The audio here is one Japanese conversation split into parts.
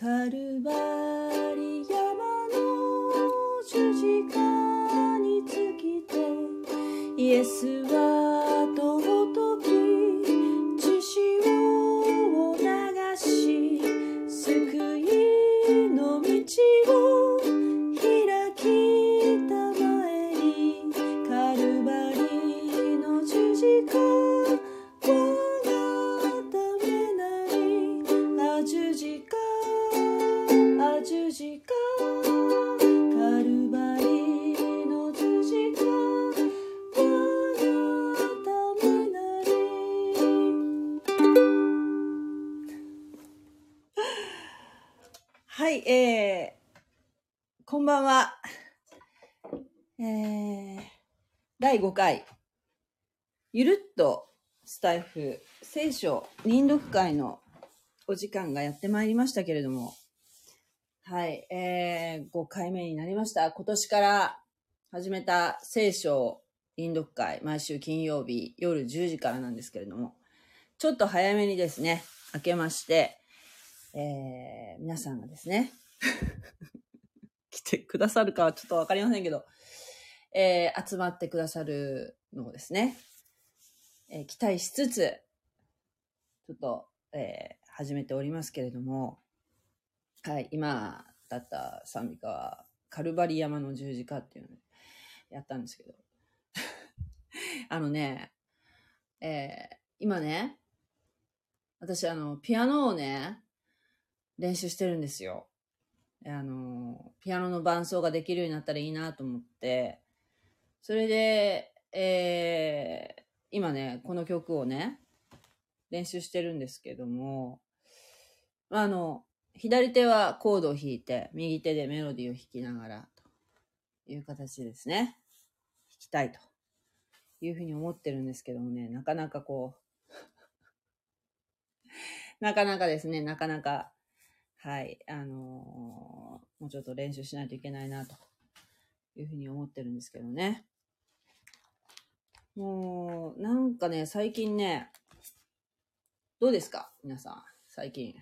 カルバリ山の十字架につきてイエスは尊き血潮を流し救いの道をばんは。えー、第5回、ゆるっとスタイフ聖書臨読会のお時間がやってまいりましたけれども、はい、えー、5回目になりました。今年から始めた聖書臨読会、毎週金曜日夜10時からなんですけれども、ちょっと早めにですね、明けまして、えー皆さんがですね、来てくださるかはちょっとわかりませんけど、えー集まってくださるのをですね、えー期待しつつ、ちょっと、えー始めておりますけれども、はい、今だった賛美歌は、カルバリ山の十字架っていうのをやったんですけど、あのね、えー今ね、私あの、ピアノをね、練習してるんですよ。あの、ピアノの伴奏ができるようになったらいいなと思って、それで、えー今ね、この曲をね、練習してるんですけども、あの、左手はコードを弾いて、右手でメロディーを弾きながら、という形ですね。弾きたいというふうに思ってるんですけどもね、なかなかこう、なかなかですね、なかなか、はい、あのーもうちょっと練習しないといけないな、というふうに思ってるんですけどね。もう、なんかね、最近ね、どうですか？皆さん、最近。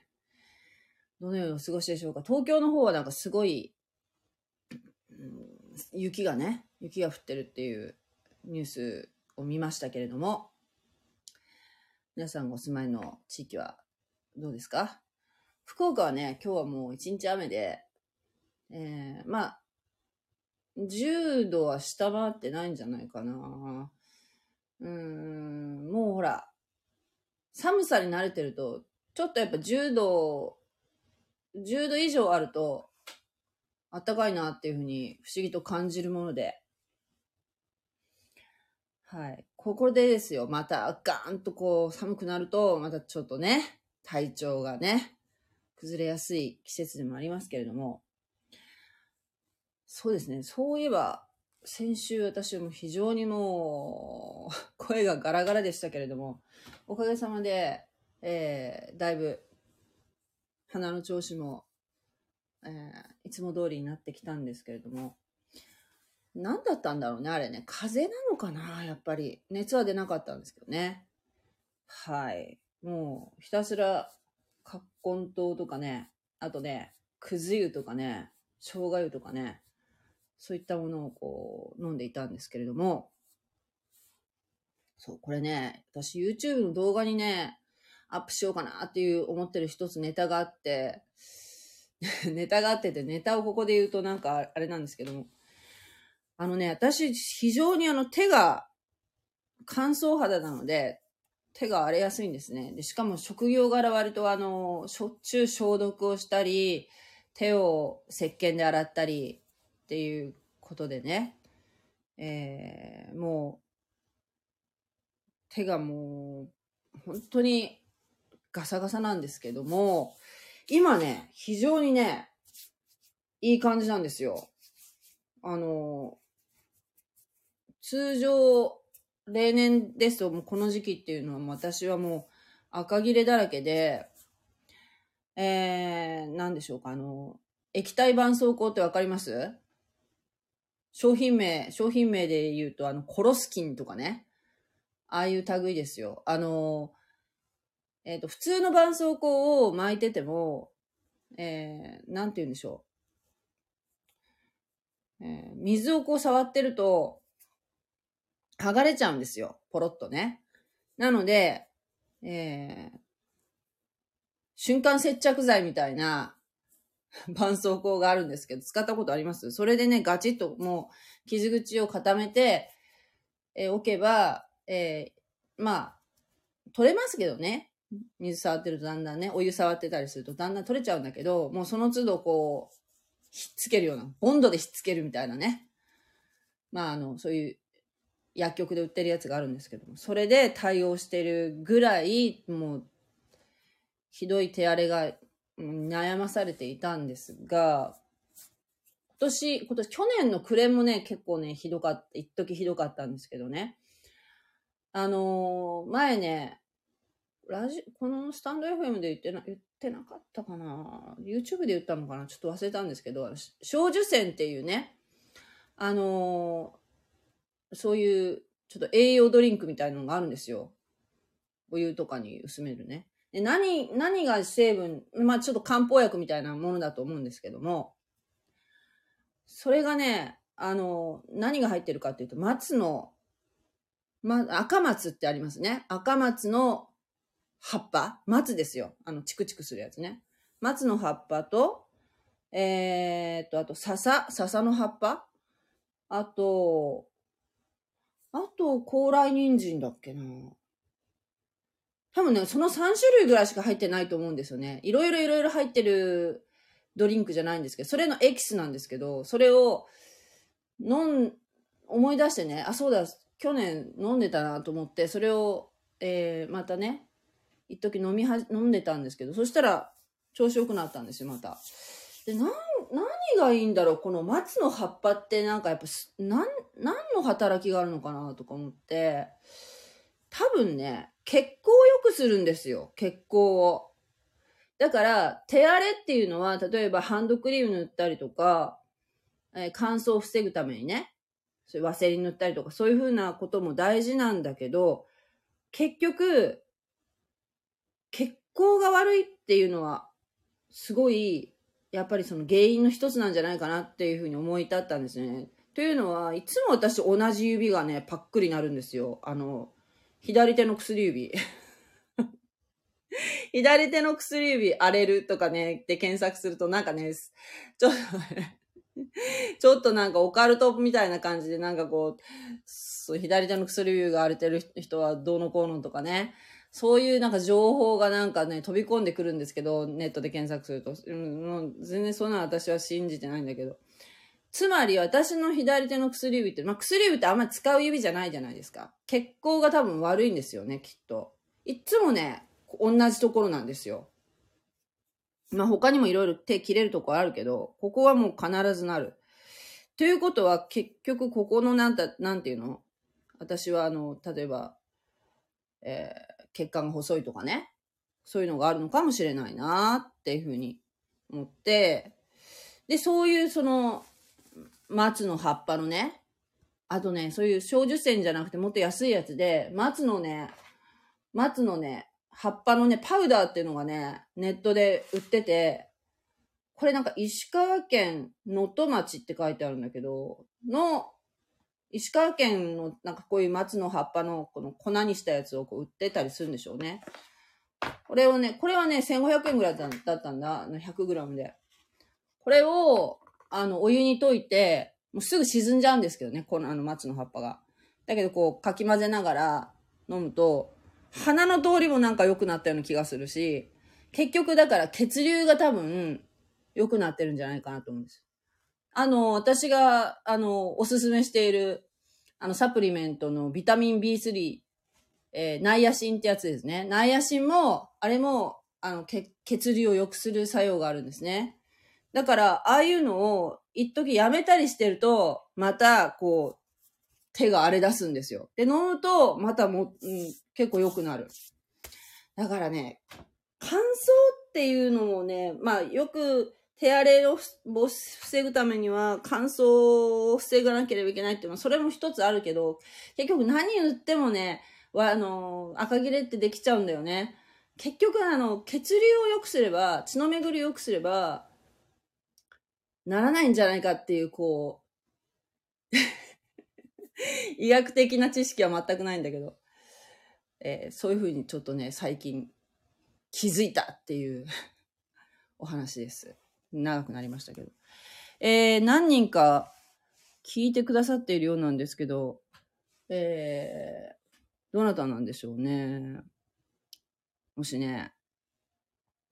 どのようにお過ごしでしょうか？東京の方はなんかすごい、雪がね、雪が降ってるっていうニュースを見ましたけれども、皆さんお住まいの地域はどうですか？福岡はね、今日はもう一日雨で、えー、まあ、10度は下回ってないんじゃないかな。うん、もうほら、寒さに慣れてると、ちょっとやっぱ10度、10度以上あると、暖かいなっていうふうに不思議と感じるもので、はい。ここでですよ、またガーンとこう寒くなると、またちょっとね、体調がね、崩れやすい季節でもありますけれども、そうですね、そういえば、先週私も非常にもう、声がガラガラでしたけれども、おかげさまで、えー、だいぶ、鼻の調子も、えー、いつも通りになってきたんですけれども、何だったんだろうね、あれね。風邪なのかなやっぱり。熱は出なかったんですけどね。はい。もう、ひたすら、葛根湯とかね、あとね、くず湯とかね、生姜湯とかね、そういったものをこう、飲んでいたんですけれども、そう、これね、私 YouTube の動画にね、アップしようかなっていう思ってる一つネタがあって、ネタがあってて、ネタをここで言うとなんかあれなんですけども、あのね、私非常にあの手が乾燥肌なので、手が荒れやすいんですね。で、しかも職業柄割とあの、しょっちゅう消毒をしたり、手を石鹸で洗ったりっていうことでね、えー、もう、手がもう、本当にガサガサなんですけども、今ね、非常にね、いい感じなんですよ。あの、通常、例年ですと、もうこの時期っていうのは、私はもう赤切れだらけで、えー、なんでしょうか、あの、液体絆創膏ってわかります？商品名、商品名で言うと、あの、コロスキンとかね。ああいう類ですよ。あの、えっ、と、普通の絆創膏を巻いてても、えー、なんて言うんでしょう。えー、水をこう触ってると、剥がれちゃうんですよ。ポロッとね。なので、えー、瞬間接着剤みたいな 絆創膏があるんですけど、使ったことあります？それでね、ガチッともう傷口を固めて、えー、おけば、えー、まあ、取れますけどね。水触ってるとだんだんね、お湯触ってたりするとだんだん取れちゃうんだけど、もうその都度こう、ひっつけるような、ボンドでひっつけるみたいなね。まあ、あの、そういう薬局で売ってるやつがあるんですけども、それで対応してるぐらい、もう、ひどい手荒れが悩まされていたんですが、今年、今年、去年の暮れもね、結構ね、ひどかった、一時ひどかったんですけどね。あのー、前ね、ラジ、このスタンド FM で言ってな、言ってなかったかな ?YouTube で言ったのかな？ちょっと忘れたんですけど、小樹線っていうね、あの、そういう、ちょっと栄養ドリンクみたいなのがあるんですよ。お湯とかに薄めるね。で何、何が成分、まあちょっと漢方薬みたいなものだと思うんですけども、それがね、あの、何が入ってるかっていうと、松の、ま、赤松ってありますね。赤松の葉っぱ松ですよ。あの、チクチクするやつね。松の葉っぱと、えー、っと、あと、笹、笹の葉っぱあと、あと、高麗人参だっけな。多分ね、その3種類ぐらいしか入ってないと思うんですよね。いろいろいろいろ入ってるドリンクじゃないんですけど、それのエキスなんですけど、それを飲ん、思い出してね、あ、そうだ、去年飲んでたなと思って、それを、えー、またね、一時飲みは、飲んでたんですけど、そしたら調子良くなったんですよ、また。で、なん、がいいんだろう？この松の葉っぱってなんかやっぱ、何の働きがあるのかなとか思って、多分ね、血行を良くするんですよ。血行を。だから、手荒れっていうのは、例えばハンドクリーム塗ったりとか、えー、乾燥を防ぐためにね、そういうワセリン塗ったりとか、そういうふうなことも大事なんだけど、結局、血行が悪いっていうのは、すごい、やっぱりその原因の一つなんじゃないかなっていうふうに思い立ったんですね。というのは、いつも私同じ指がね、パックリなるんですよ。あの、左手の薬指。左手の薬指荒れるとかね、で検索するとなんかね、ちょっと、ちょっとなんかオカルトみたいな感じでなんかこう、そう左手の薬指が荒れてる人はどうのこうのとかね、そういうなんか情報がなんかね、飛び込んでくるんですけど、ネットで検索すると。もう全然そんな私は信じてないんだけど。つまり私の左手の薬指って、まあ、薬指ってあんまり使う指じゃないじゃないですか。血行が多分悪いんですよね、きっと。いつもね、同じところなんですよ。まあ、他にもいろいろ手切れるとこあるけど、ここはもう必ずなる。ということは、結局ここのなんた、なんていうの？私はあの、例えば、えー、血管が細いとかね。そういうのがあるのかもしれないなっていうふうに思って、で、そういうその、松の葉っぱのね、あとね、そういう小樹線じゃなくてもっと安いやつで、松のね、松のね、葉っぱのね、パウダーっていうのがね、ネットで売ってて、これなんか石川県能登町って書いてあるんだけど、の、石川県のなんかこういう松の葉っぱのこの粉にしたやつをこう売ってたりするんでしょうね。これをね、これはね、1500円ぐらいだったんだ。100g で。これを、あの、お湯に溶いて、もうすぐ沈んじゃうんですけどね、このあの松の葉っぱが。だけどこう、かき混ぜながら飲むと、鼻の通りもなんか良くなったような気がするし、結局だから血流が多分良くなってるんじゃないかなと思うんです。あの、私が、あの、おすすめしている、あの、サプリメントのビタミン B3、えー、ナイアシンってやつですね。ナイアシンも、あれも、あの、血流を良くする作用があるんですね。だから、ああいうのを一時やめたりしてると、また、こう、手が荒れ出すんですよ。で、飲むと、またも、うん、結構良くなる。だからね、乾燥っていうのもね、まあ、よく手荒れを防ぐためには乾燥を防がなければいけないっていうのは、それも一つあるけど、結局何塗ってもね、あの、赤切れってできちゃうんだよね。結局あの、血流を良くすれば、血の巡りを良くすれば、ならないんじゃないかっていう、こう、医学的な知識は全くないんだけど、えーそういうふうにちょっとね、最近気づいたっていう お話です。長くなりましたけど。えー何人か聞いてくださっているようなんですけど、えーどなたなんでしょうね。もしね。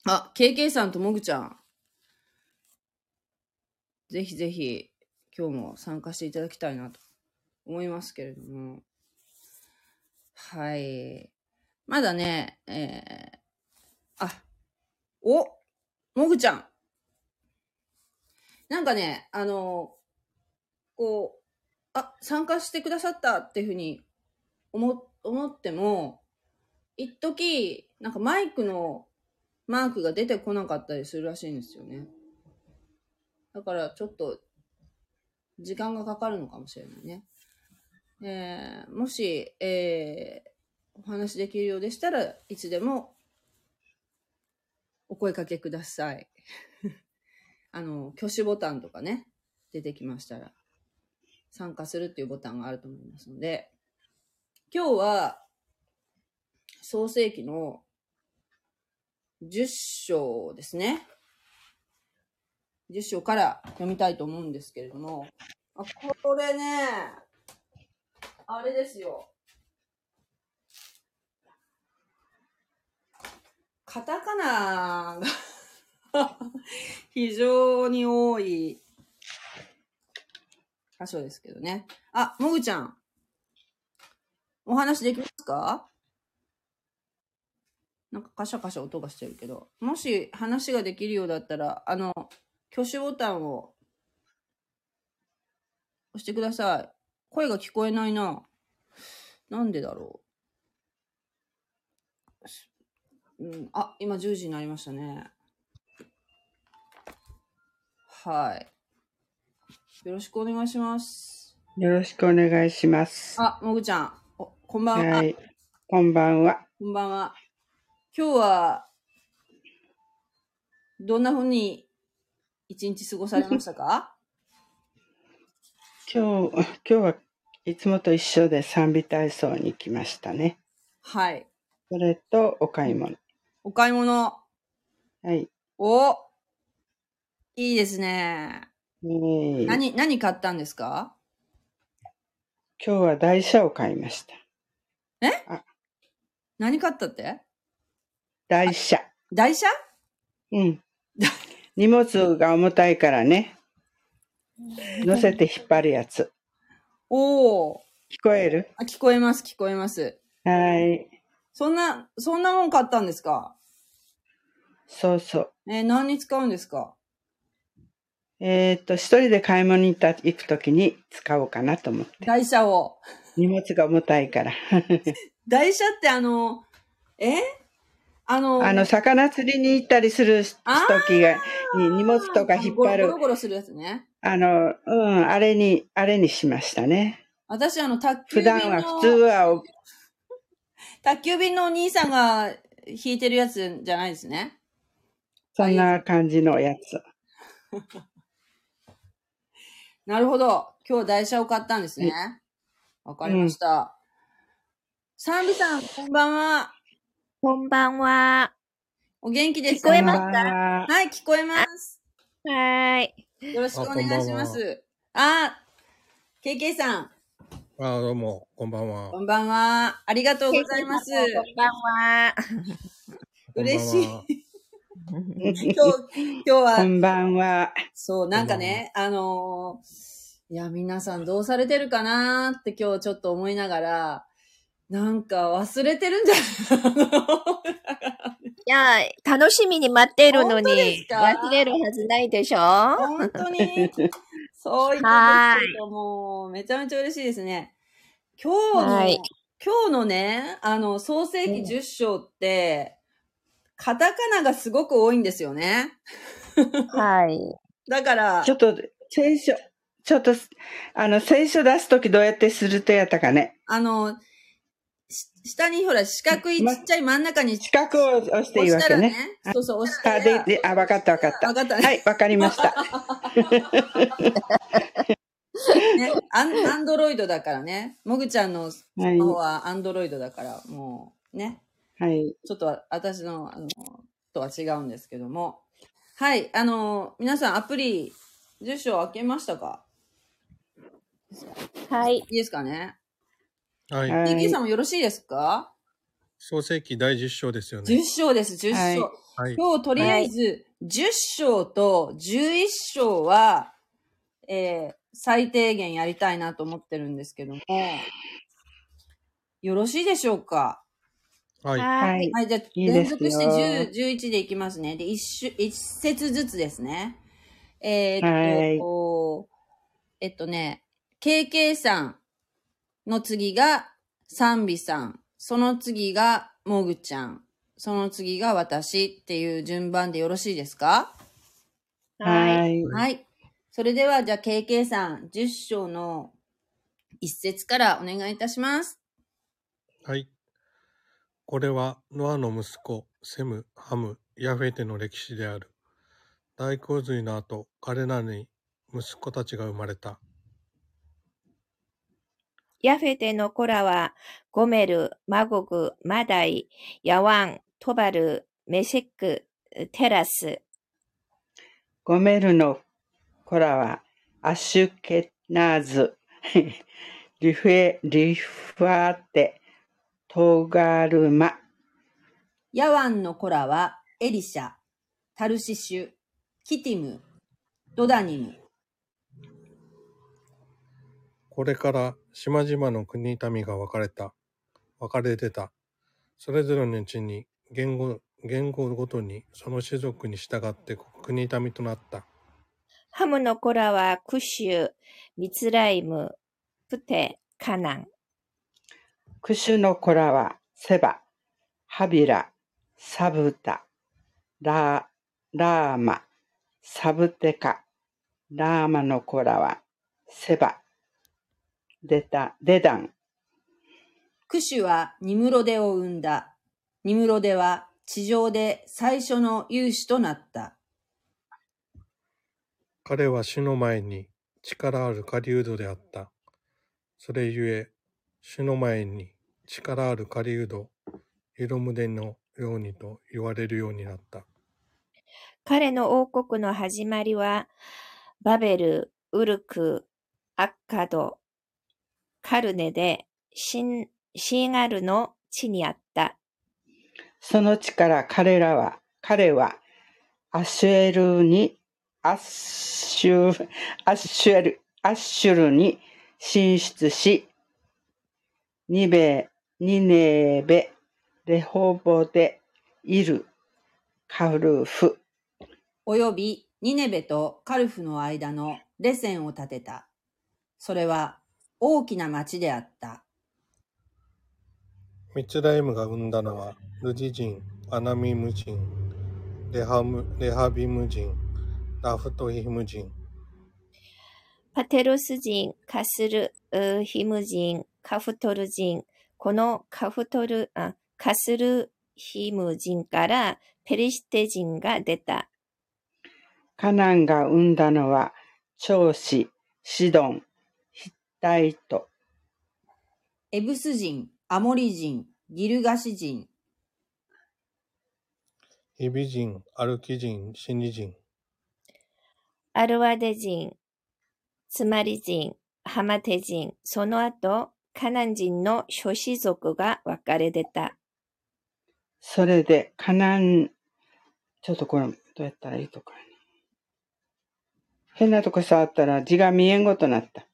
あ、KK さんともぐちゃん。ぜひぜひ、今日も参加していただきたいなと思いますけれども。はい。まだね、えー、あ、おもぐちゃん。なんかね、あの、こう、あ、参加してくださったっていうふうに思、思っても、一時なんかマイクのマークが出てこなかったりするらしいんですよね。だからちょっと時間がかかるのかもしれないね。えーもし、えーお話できるようでしたらいつでもお声かけください。あの、挙手ボタンとかね、出てきましたら参加するっていうボタンがあると思いますので、今日は創世記の10章ですね。10章から読みたいと思うんですけれども、あこれね、あれですよ。カタカナが 非常に多い箇所ですけどね。あ、もぐちゃん。お話できますか？なんかカシャカシャ音がしてるけど。もし話ができるようだったら、あの、挙手ボタンを押してください。声が聞こえないな。なんでだろう。うん、あ、今10時になりましたね。はい。よろしくお願いします。よろしくお願いします。あ、もぐちゃん。おこんばんは。はい。こんばんは。こんばんは。今日は、どんなふうに一日過ごされましたか？今日、今日はいつもと一緒で賛美体操に来ましたね。はい。それとお買い物。お買い物。はい。おいいですね。えー何、何買ったんですか？今日は台車を買いました。何買ったって？台車。台車？うん。荷物が重たいからね。乗せて引っ張るやつ。おお。聞こえる？あ、聞こえます、聞こえます。はい。そんな、そんなもん買ったんですか？そうそう。えー何に使うんですか？えーっと、一人で買い物に行った行くときに使おうかなと思って。台車を。荷物が重たいから。台車ってあの、え？あの、あの、魚釣りに行ったりするあ時が、に荷物とか引っ張るゴロゴロするやつね。あの、うん、あれに、あれにしましたね。私、あの、宅急普便の、段は普通はお、宅急便のお兄さんが引いてるやつじゃないですね。そんな感じのやつ。なるほど。今日台車を買ったんですね。わかりました。サンビさん、こんばんは。こんばんは。お元気です聞こえますこんばんははい、聞こえます。はーい。よろしくお願いします。あ、KK さん、あどうも、こんばんは。こんばんは。ありがとうございます。こんばんは。嬉しい。今日、今日は。こ、んばんは。そう、なんかね、あのーいや、皆さんどうされてるかなーって今日ちょっと思いながら、なんか忘れてるんじゃないいや、楽しみに待ってるのにす、か？忘れるはずないでしょ？本当に、そう言ってですけども、めちゃめちゃ嬉しいですね。今日の、はい。今日のね、あの、創世記10章って、カタカナがすごく多いんですよね。はい。だからちょ、っと、聖書、ちょっと、あの、聖書出すときどうやってするとやったかね。あの、し下にほら、四角いちっちゃい真ん中に四角を押していい押したらわけね。ね。そうそう、押したあ、ら。で、で、あ、わかったわかった。わかったねはい、わかりました。ね、アンアンドロイドだからね。もぐちゃんのスはいマ。ホはアンドロイドだから、もうね、はい。ちょっと私の、あの、とは違うんですけども。はい、あの、皆さんアプリ10章開けましたか？はい。いいですかね？はい。はい ?TK さんもよろしいですか？創世記第10章ですよ ?10 ね。章です、10章。はいはい。今日とりあえず、10章と11章は、えー最低限やりたいなと思ってるんですけども、よろしいでしょうか？はい。は。はいい。はい、じゃあ、いいですよ連続して10、11でいきますね。で、一種、一節ずつですね。えーっと、えっとね、KK さんの次が賛美さん、その次がもぐちゃん、その次が私っていう順番でよろしいですか？はい。はい。はい。それでは、じゃあ、KK さん、10章の一節からお願いいたします。はい。これはノアの息子、セム、ハム、ヤフェテの歴史である。大洪水の後、彼らに息子たちが生まれた。ヤフェテの子らは、ゴメル、マゴグ、マダイ、ヤワン、トバル、メシェック、テラス、ゴメルの子らは、アシュケナーズ、リフェ、リファーテ、トガルマ、ヤワンの子らは、エリシャ、タルシシュ、キティム、ドダニム。これから島々の国民が分かれた。分かれてた。それぞれのうちに言語、言語ごとにその種族に従って国民となった。ハムの子らは、クシュ、ミツライム、プテ、カナン。クシュの子らは、セバ、ハビラ、サブタ、ラー、ラーマ、サブテカ、ラーマの子らは、セバ、デタ、デダン、クシュはニムロデを生んだ。ニムロデは地上で最初の勇士となった。彼は主の前に力ある狩人であった。それゆえ、主の前に力ある狩人、色胸のようにと言われるようになった。彼の王国の始まりは、バベル、ウルク、アッカド、カルネで、シン、シンアルの地にあった。その地から彼らは、彼は、アシュエルに、アッシュ、アッシュエル、アッシュルに進出し、ニベ、ニネベ、レホボでいる、カルフ、およびニネベとカルフの間のレセンを建てた。それは大きな町であった。ミツライムが生んだのは、ルジ人、アナミム人、レハムレハビム人、ラフトヒム人、パテロス人、カスル、うヒム人、カフトル人。このカフトル、あカスルヒム人からペリシテ人が出た。カナンが生んだのは、長子、シドン、ヒッタイト、エブス人、アモリ人、ギルガシ人、ヒビ人、アルキ人、シニ人、アルワデ人、ツマリ人、ハマテ人、その後、カナン人の諸子族が分かれ出た。それで、カナン、ちょっとこれ、どうやったらいいとかね。変なとこ触ったら字が見えんごとなった。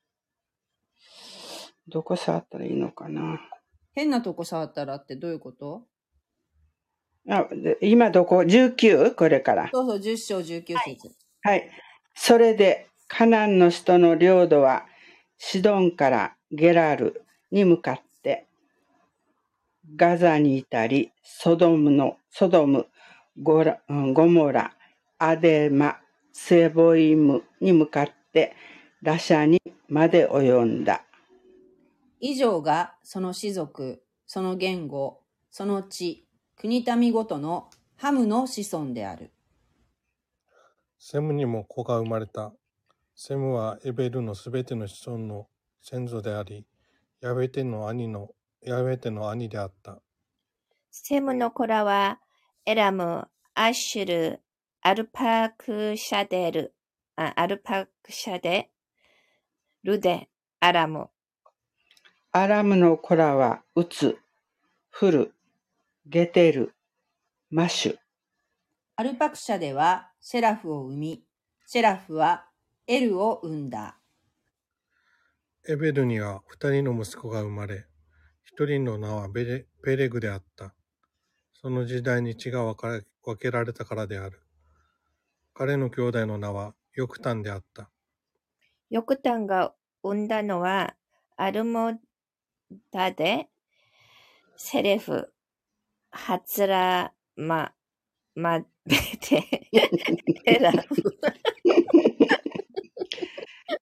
どこ触ったらいいのかな。変なとこ触ったらってどういうこと？あで今どこ ?19? これから。そうそう、10章19節。はい。それで、カナンの人の領土は、シドンからゲラルに向かって、ガザにいたり、ソドムの、ソドム、ゴラうんゴモラ、アデマ、セボイムに向かって、ラシャにまで及んだ。以上がその氏族、その言語、その地、国民ごとのハムの子孫である。セムにも子が生まれた。セムはエベルのすべての子孫の先祖であり、ヤベテの兄の、ヤベテの兄であった。セムの子らは、エラム、アッシュル、アルパクシャデル、あアルパクシャデ、ルデ、アラム。アラムの子らは、ウツ、フル、ゲテル、マシュ。アルパクシャではシェラフを生み、シェラフはエルを生んだ。エベルには二人の息子が生まれ、一人の名はベレペレグであった。その時代に血が分かれ分けられたからである。彼の兄弟の名はヨクタンであった。ヨクタンが生んだのは、アルモダで、セレフ、ハツラマ、マベ テ、エラフ。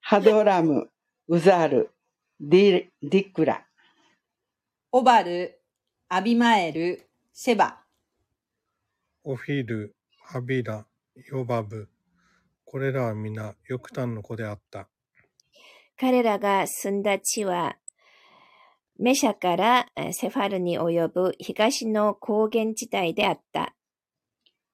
ハドラム、ウザル、ディディクラ。オバル、アビマエル、シェバ。オフィル、ハビラ、ヨバブ。これらは皆ヨクタンの子であった。彼らが住んだ地は、メシャからえセファルに及ぶ東の高原地帯であった。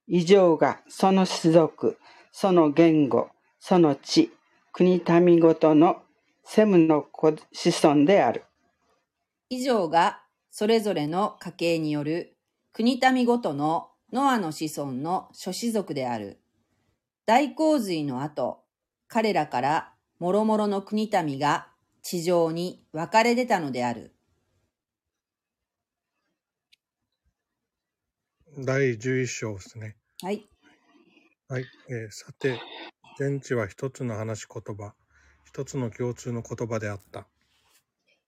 以上がその種族、その言語、その地、国民ごとのセムの子子孫である。以上がそれぞれの家系による国民ごとのノアの子孫の諸子族である。大洪水の後、彼らから諸々の国民が地上に分かれ出たのである。第11章ですね。はい。はい。えーさて、全地は一つの話し言葉、一つの共通の言葉であった。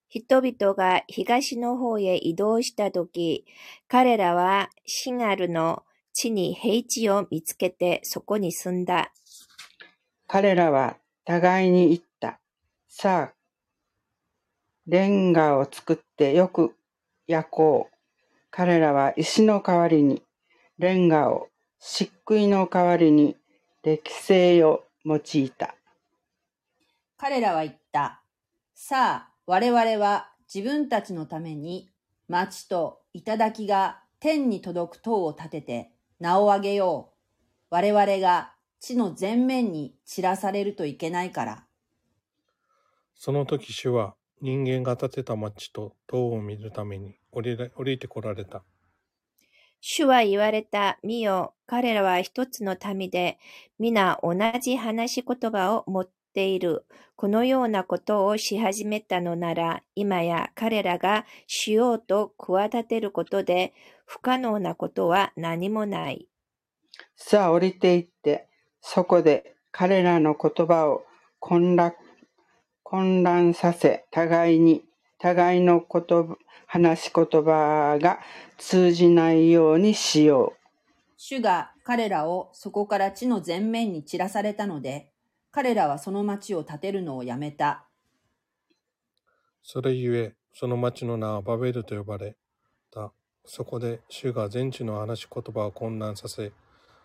人々が東の方へ移動したとき、彼らはシガルの地に平地を見つけてそこに住んだ。彼らは互いに言った。さあ、レンガを作ってよく焼こう。彼らは石の代わりにレンガを、漆喰の代わりに歴製を用いた。彼らは言った。さあ、我々は自分たちのために町と頂が天に届く塔を建てて名を上げよう。我々が地の全面に散らされるといけないから。その時主は人間が建てた町と塔を見るために降りれ降りてこられた。主は言われた。見よ、彼らは一つの民で、皆同じ話し言葉を持っている。このようなことをし始めたのなら、今や彼らがしようと企てることで、不可能なことは何もない。さあ降りて行って、そこで彼らの言葉を混乱混乱させ、互いに、互いの言葉話し言葉が通じないようにしよう。主が彼らをそこから地の全面に散らされたので、彼らはその町を建てるのをやめた。それゆえ、その町の名はバベルと呼ばれた。そこで主が全地の話し言葉を混乱させ、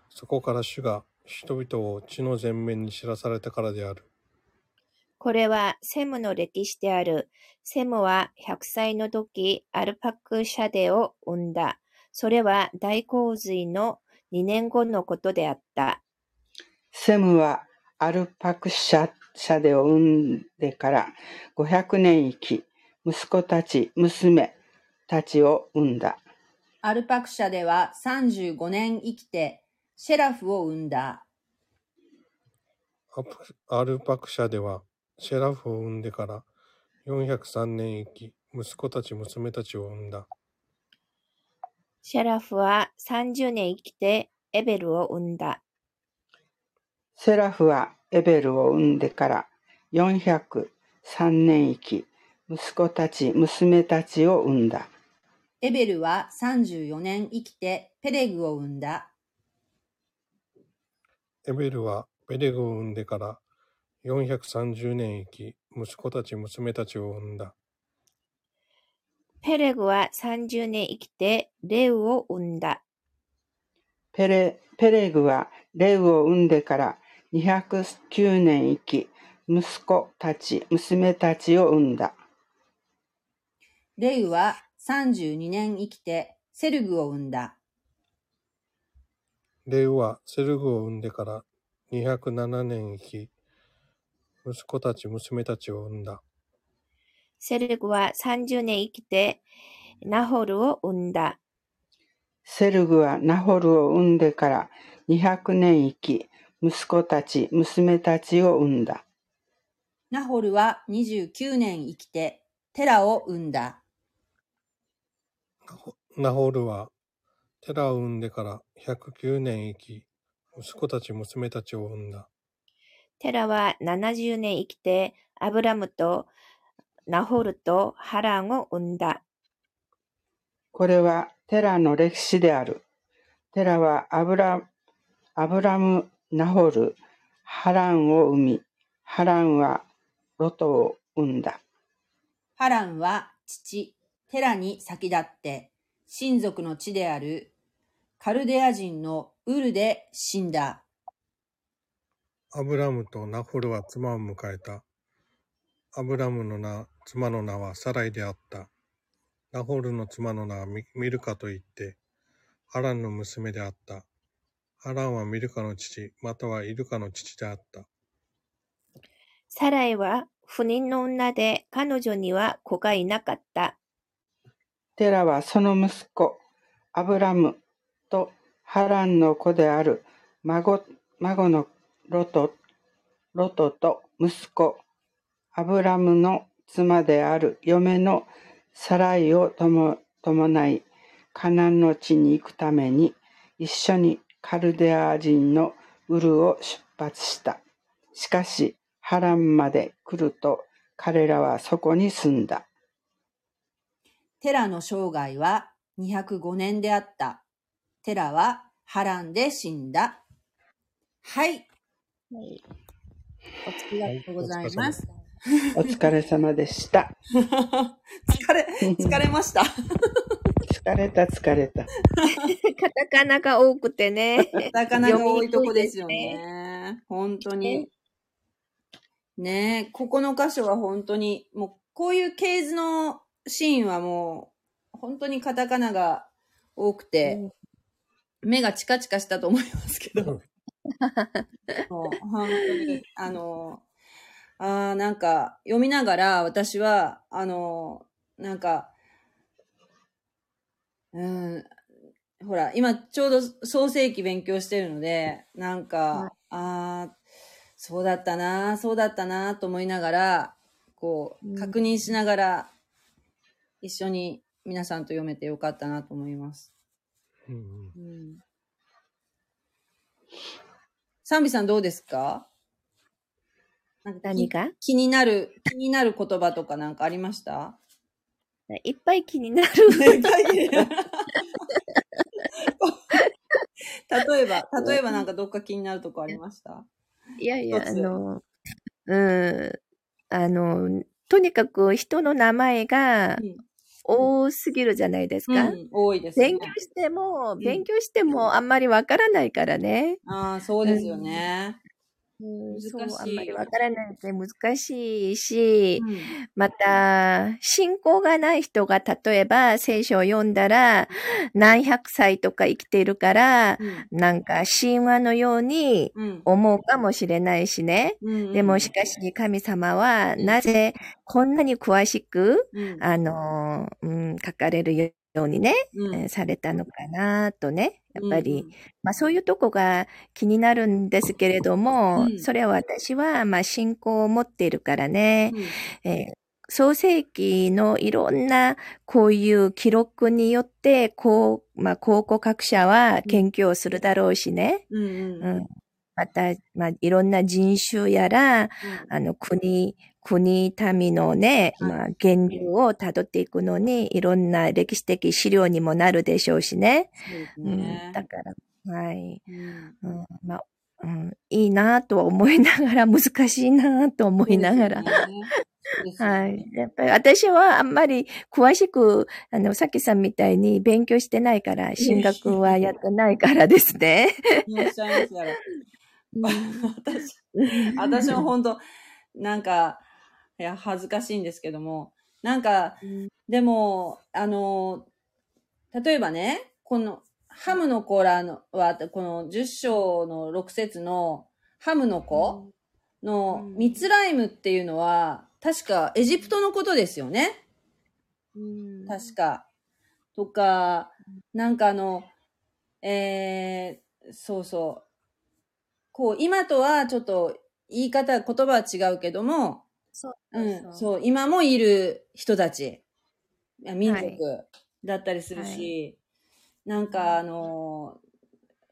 そこから主が人々を地の全面に知らされたからである。これはセムの歴史である。セムは100歳の時、アルパクシャデを生んだ。それは大洪水の2年後のことであった。セムはアルパクシャシャデを産んでから500年生き、息子たち、娘たちを産んだ。アルパクシャでは35年生きて、シェラフを生んだ。アルパクシャではシェラフを産んでから403年生き、息子たち、娘たちを産んだ。シャラフは30年生きてエベルを生んだ。セラフはエベルを産んでから403年生き、息子たち、娘たちを産んだ。エベルは34年生きてペレグを生んだ。エベルはペレグを産んでから430年生き、息子たち、娘たちを産んだ。ペレグは30年生きてレウを生んだ。ペレペレグはレウを産んでから209年生き、息子たち、娘たちを産んだ。レウは32年生きてセルグを生んだ。レウはセルグを産んでから207年生き、息子たち、娘たちを産んだ。セレグは30年生きてナホルを生んだ。セルグはナホルを産んでから200年生き、息子たち、娘たちを産んだ。ナホルは29年生きてテラを生んだ。ナホールはテラを産んでから109年生き、息子たち、娘たちを産んだ。テラは70年生きてアブラムとナホルとハランを生んだ。これはテラの歴史である。テラはアブラアブラム、ナホル、ハランを生み、ハランはロトを生んだ。ハランは父、テラに先立って、親族の地であるカルデア人のウルで死んだ。アブラムとナホルは妻を迎えた。アブラムの名、妻の名はサライであった。ナホルの妻の名はミミルカといって、ハランの娘であった。ハランはミルカの父、またはイルカの父であった。サライは不妊の女で彼女には子がいなかった。テラはその息子、アブラムとハランの子である孫孫のロトロトと息子、アブラムの妻である嫁のサライをとも伴い、カナンの地に行くために一緒にカルデア人のウルを出発した。しかし、ハランまで来ると彼らはそこに住んだ。テラの生涯は205年であった。テラはハランで死んだ。はい。お疲れとうございます。お疲れ様でした。疲れ、疲れました。疲れた疲れた。カタカナが多くてね。なかなか多いとこですよね。本当に。ねえ、ここの箇所は本当に、もうこういう系図のシーンはもう、本当にカタカナが多くて、目がチカチカしたと思いますけど。もう 本当に、あの、あーなんか読みながら私は、あの、なんか、うん、ほら、今ちょうど創世記勉強してるので、なんか、ああ、そうだったな、そうだったな、と思いながら、こう、うん。確認しながら、一緒に皆さんと読めてよかったなと思います。うんうん。うん。サンビさんどうですか？何が気になる、気になる言葉とかなんかありました？いっぱい気になる。例えば、例えばなんかどっか気になるとこありました？いやいや、あの、うん、あの、とにかく人の名前がうん多すぎるじゃないですか。うん、多いですね。勉強しても、ん勉強してもあんまりわからないからね。ああ、そうですよね。うん、難しいそう、あんまりわからないって難しいし、うんまた、信仰がない人が例えば聖書を読んだら何百歳とか生きているから、なんか神話のようにうん。思うかもしれないしね。うん。でもしかし神様はなぜこんなに詳しく、うん、あの、うん、書かれるようにね、うん、えーされたのかなとね。やっぱり、うんまあそういうとこが気になるんですけれども、うんそれは私はまあ信仰を持っているからね、うんえー創世記のいろんなこういう記録によって、こう、まあ考古学者は研究をするだろうしね。うん。うん。うん。また、まあいろんな人種やら、あの国、国民のね、はいまあ源流をたどっていくのに、いろんな歴史的資料にもなるでしょうしね。そうですうん、ね。だから、はい。うんうん、まあ、うん、いいなとは思いながら、難しいなと思いながら。ねはねい。やっぱり私はあんまり詳しく、あの、さきさんみたいに勉強してないから、進学はやってないからですね。いらっしゃいますから。うん 私、私も本当なんか、いや、恥ずかしいんですけども、なんか、でも、あの、例えばね、この、ハムの子らのは、この10章の6節のハムの子のうんミツライムっていうのは、確かエジプトのことですよね。うん確か。とか、なんかあの、えー、そうそう。こう、今とはちょっと言い方、言葉は違うけども、そううん、そう、今もいる人たち、民族だったりするし、なんかあの、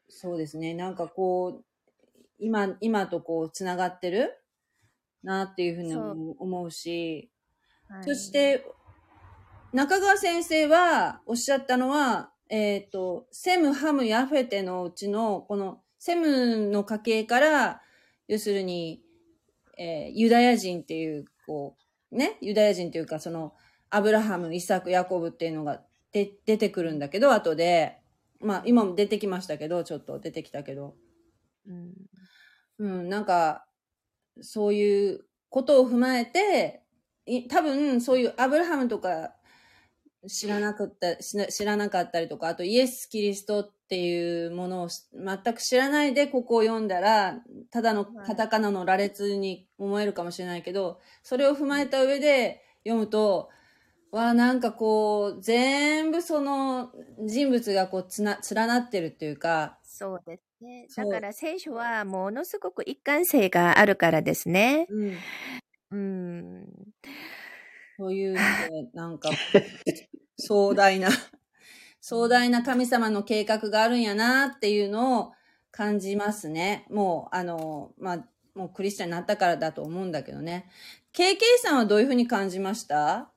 そうですね、なんかこう、今、今とこう、つながってるなっていうふうに思うし、はい。そして、中川先生はおっしゃったのは、えっ、と、セム、ハム、ヤフェテのうちの、このセムの家系から、要するに、えーユダヤ人っていう、こう、ね、ユダヤ人というか、その、アブラハム、イサク、ヤコブっていうのがで出てくるんだけど、後で、まあ、今も出てきましたけど、ちょっと出てきたけど、うん。うん、なんか、そういうことを踏まえて、い多分そういうアブラハムとか知らなかった、知らなかったりとか、あとイエス・キリストっていうものをし全く知らないでここを読んだら、ただのカタカナの羅列に思えるかもしれないけど、それを踏まえた上で読むと、わあなんかこう、全部その人物がこうつな、連なってるっていうか、そうですね。だから聖書はものすごく一貫性があるからですね。うん、うん。そういうので、なんか、壮大な、壮大な神様の計画があるんやなっていうのを感じますね。もう、あの、まあ、もうクリスチャンになったからだと思うんだけどね。KK さんはどういうふうに感じました？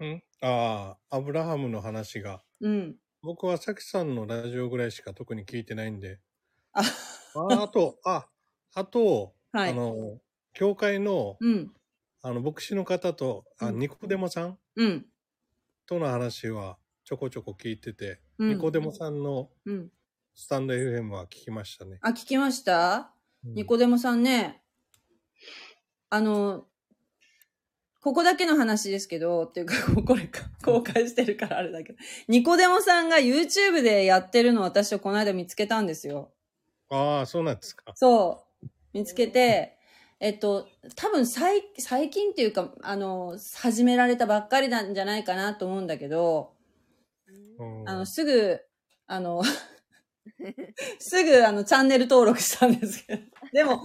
うん？ああ、アブラハムの話が。うん。僕はさきさんのラジオぐらいしか特に聞いてないんで。あ、ああと、あ、あと、はいあの、教会の、うん。あの、牧師の方と、あ、うんニコデモさんうん。との話はちょこちょこ聞いてて、うんニコデモさんのうん。スタンド FM は聞きましたね。あ、聞きました？うんニコデモさんね、あの、ここだけの話ですけど、っていうか、これか、公開してるからあれだけど、ニコデモさんが YouTube でやってるのを私はこの間見つけたんですよ。ああ、そうなんですか。そう。見つけて、えっと、多分最、最近っていうか、あの、始められたばっかりなんじゃないかなと思うんだけど、うんあの、すぐ、あの、すぐ、あの、チャンネル登録したんですけど。でも、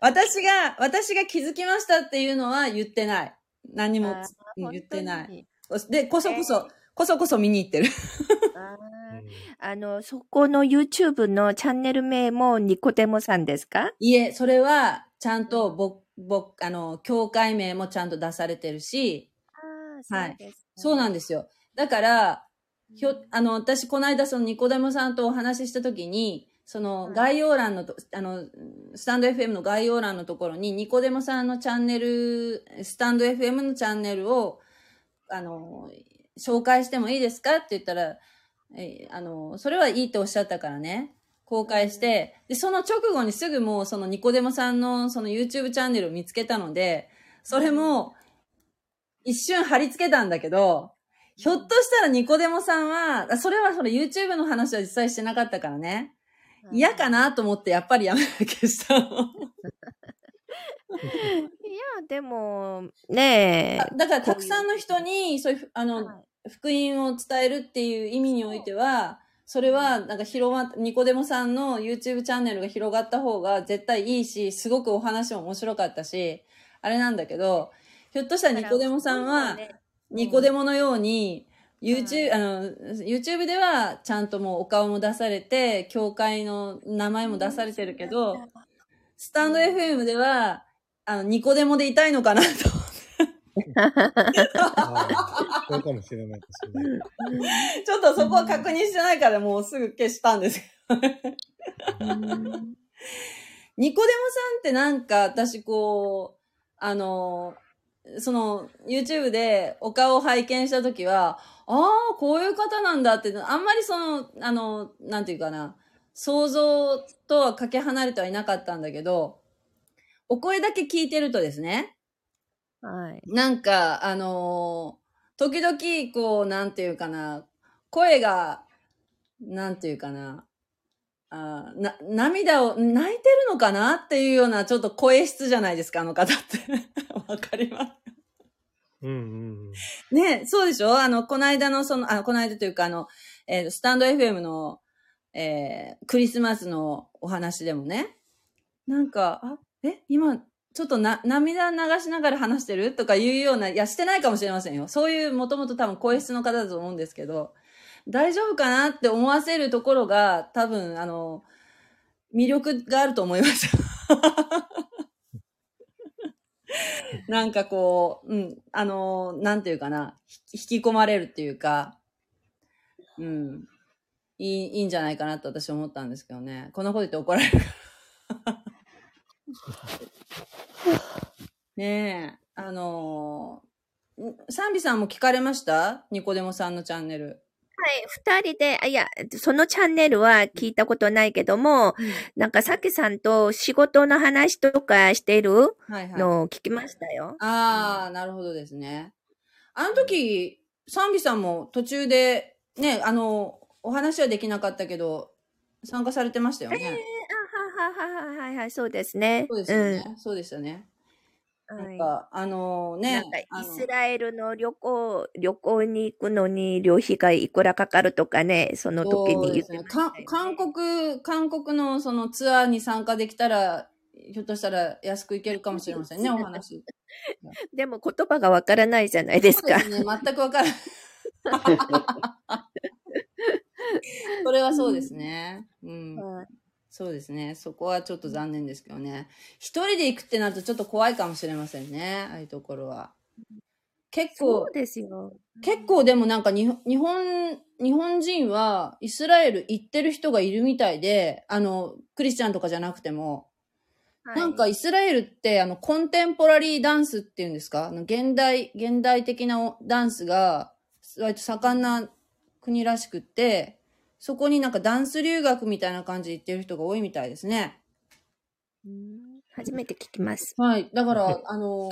私が、私が気づきましたっていうのは言ってない。何も言ってない。い。で、こそこそ、こそこそ見に行ってる。あの、そこの YouTube のチャンネル名もニコデモさんですか？いえ、それは、ちゃんと、ぼ、ぼ、あの、教会名もちゃんと出されてるし、ああ、はいそうです、そうなんでですよ。だから、ひょうん、あの、私、この間、その、ニコデモさんとお話ししたときに、その、はい概要欄のと、あの、スタンド FM の概要欄のところに、ニコデモさんのチャンネル、スタンド FM のチャンネルを、あの、紹介してもいいですかって言ったら、えあの、それはいいっておっしゃったからね、公開して、で、その直後にすぐもう、そのニコデモさんの、その YouTube チャンネルを見つけたので、それも、一瞬貼り付けたんだけど、ひょっとしたらニコデモさんは、あそれはその YouTube の話は実際してなかったからね。嫌かなと思ってやっぱりやめな消したの。いや、でも、ねえ。だからたくさんの人に、そういう、あの、はい福音を伝えるっていう意味においては、それは、なんか広まっ、ニコデモさんの YouTube チャンネルが広がった方が絶対いいし、すごくお話も面白かったし、あれなんだけど、ひょっとしたらニコデモさんは、ねニコデモのように、YouTube、あの、YouTube ではちゃんともうお顔も出されて、教会の名前も出されてるけど、スタンド FM では、あの、ニコデモでいたいのかなと。そうかもしれないですね。ちょっとそこは確認してないからもうすぐ消したんですけど。うんニコデモさんってなんか私こう、あの、その、YouTube でお顔を拝見したときは、ああ、こういう方なんだって、あんまりその、あの、なんていうかな、想像とはかけ離れてはいなかったんだけど、お声だけ聞いてるとですね、はい。なんか、あのー時々、こう、なんていうかな、声が、なんていうかな、あーな、涙を、泣いてるのかなっていうような、ちょっと声質じゃないですか、あの方って。わかります？うんうんうんねそうでしょ？あの、この間のその、あの、この間というかあの、えースタンド FM の、えークリスマスのお話でもね、なんか、あ、え、今、ちょっとな、涙流しながら話してるとかいうような、いや、してないかもしれませんよ。そういう、もともと多分声質の方だと思うんですけど、大丈夫かなって思わせるところが、多分、あの、魅力があると思います。なんかこう、うん、あの、なんていうかな、ひ引き込まれるっていうか、うん、いい、いいんじゃないかなと私は思ったんですけどね。こんなこと言って怒られるから。ねえ、あのー、サンビさんも聞かれました？ニコデモさんのチャンネル。はい、二人で、あいや、そのチャンネルは聞いたことないけども、なんかさきさんと仕事の話とかしてるはいはい。のを聞きましたよ。ああ、なるほどですね。あの時、サンビさんも途中で、ね、あの、お話はできなかったけど、参加されてましたよええね。あはははははいはい、そうですね。そうですよね。そうでしたね。なんか、あのね、イスラエルの旅行、旅行に行くのに旅費がいくらかかるとかね、その時に言ってましたよ、かね。韓国、韓国のそのツアーに参加できたら、ひょっとしたら安く行けるかもしれませんね、お話。でも言葉がわからないじゃないですか。すね、全くわからない。それはそうですね。そうですね。そこはちょっと残念ですけどね。一人で行くってなるとちょっと怖いかもしれませんね。ああいうところは。結構そう、ですよ。結構でもなんかに日本、日本人はイスラエル行ってる人がいるみたいで、あの、クリスチャンとかじゃなくても、はいなんかイスラエルってあの、コンテンポラリーダンスっていうんですか？あの、現代、現代的なダンスが、割と盛んな国らしくって、そこになんかダンス留学みたいな感じで行ってる人が多いみたいですね。うん初めて聞きます。はい。だから、あの、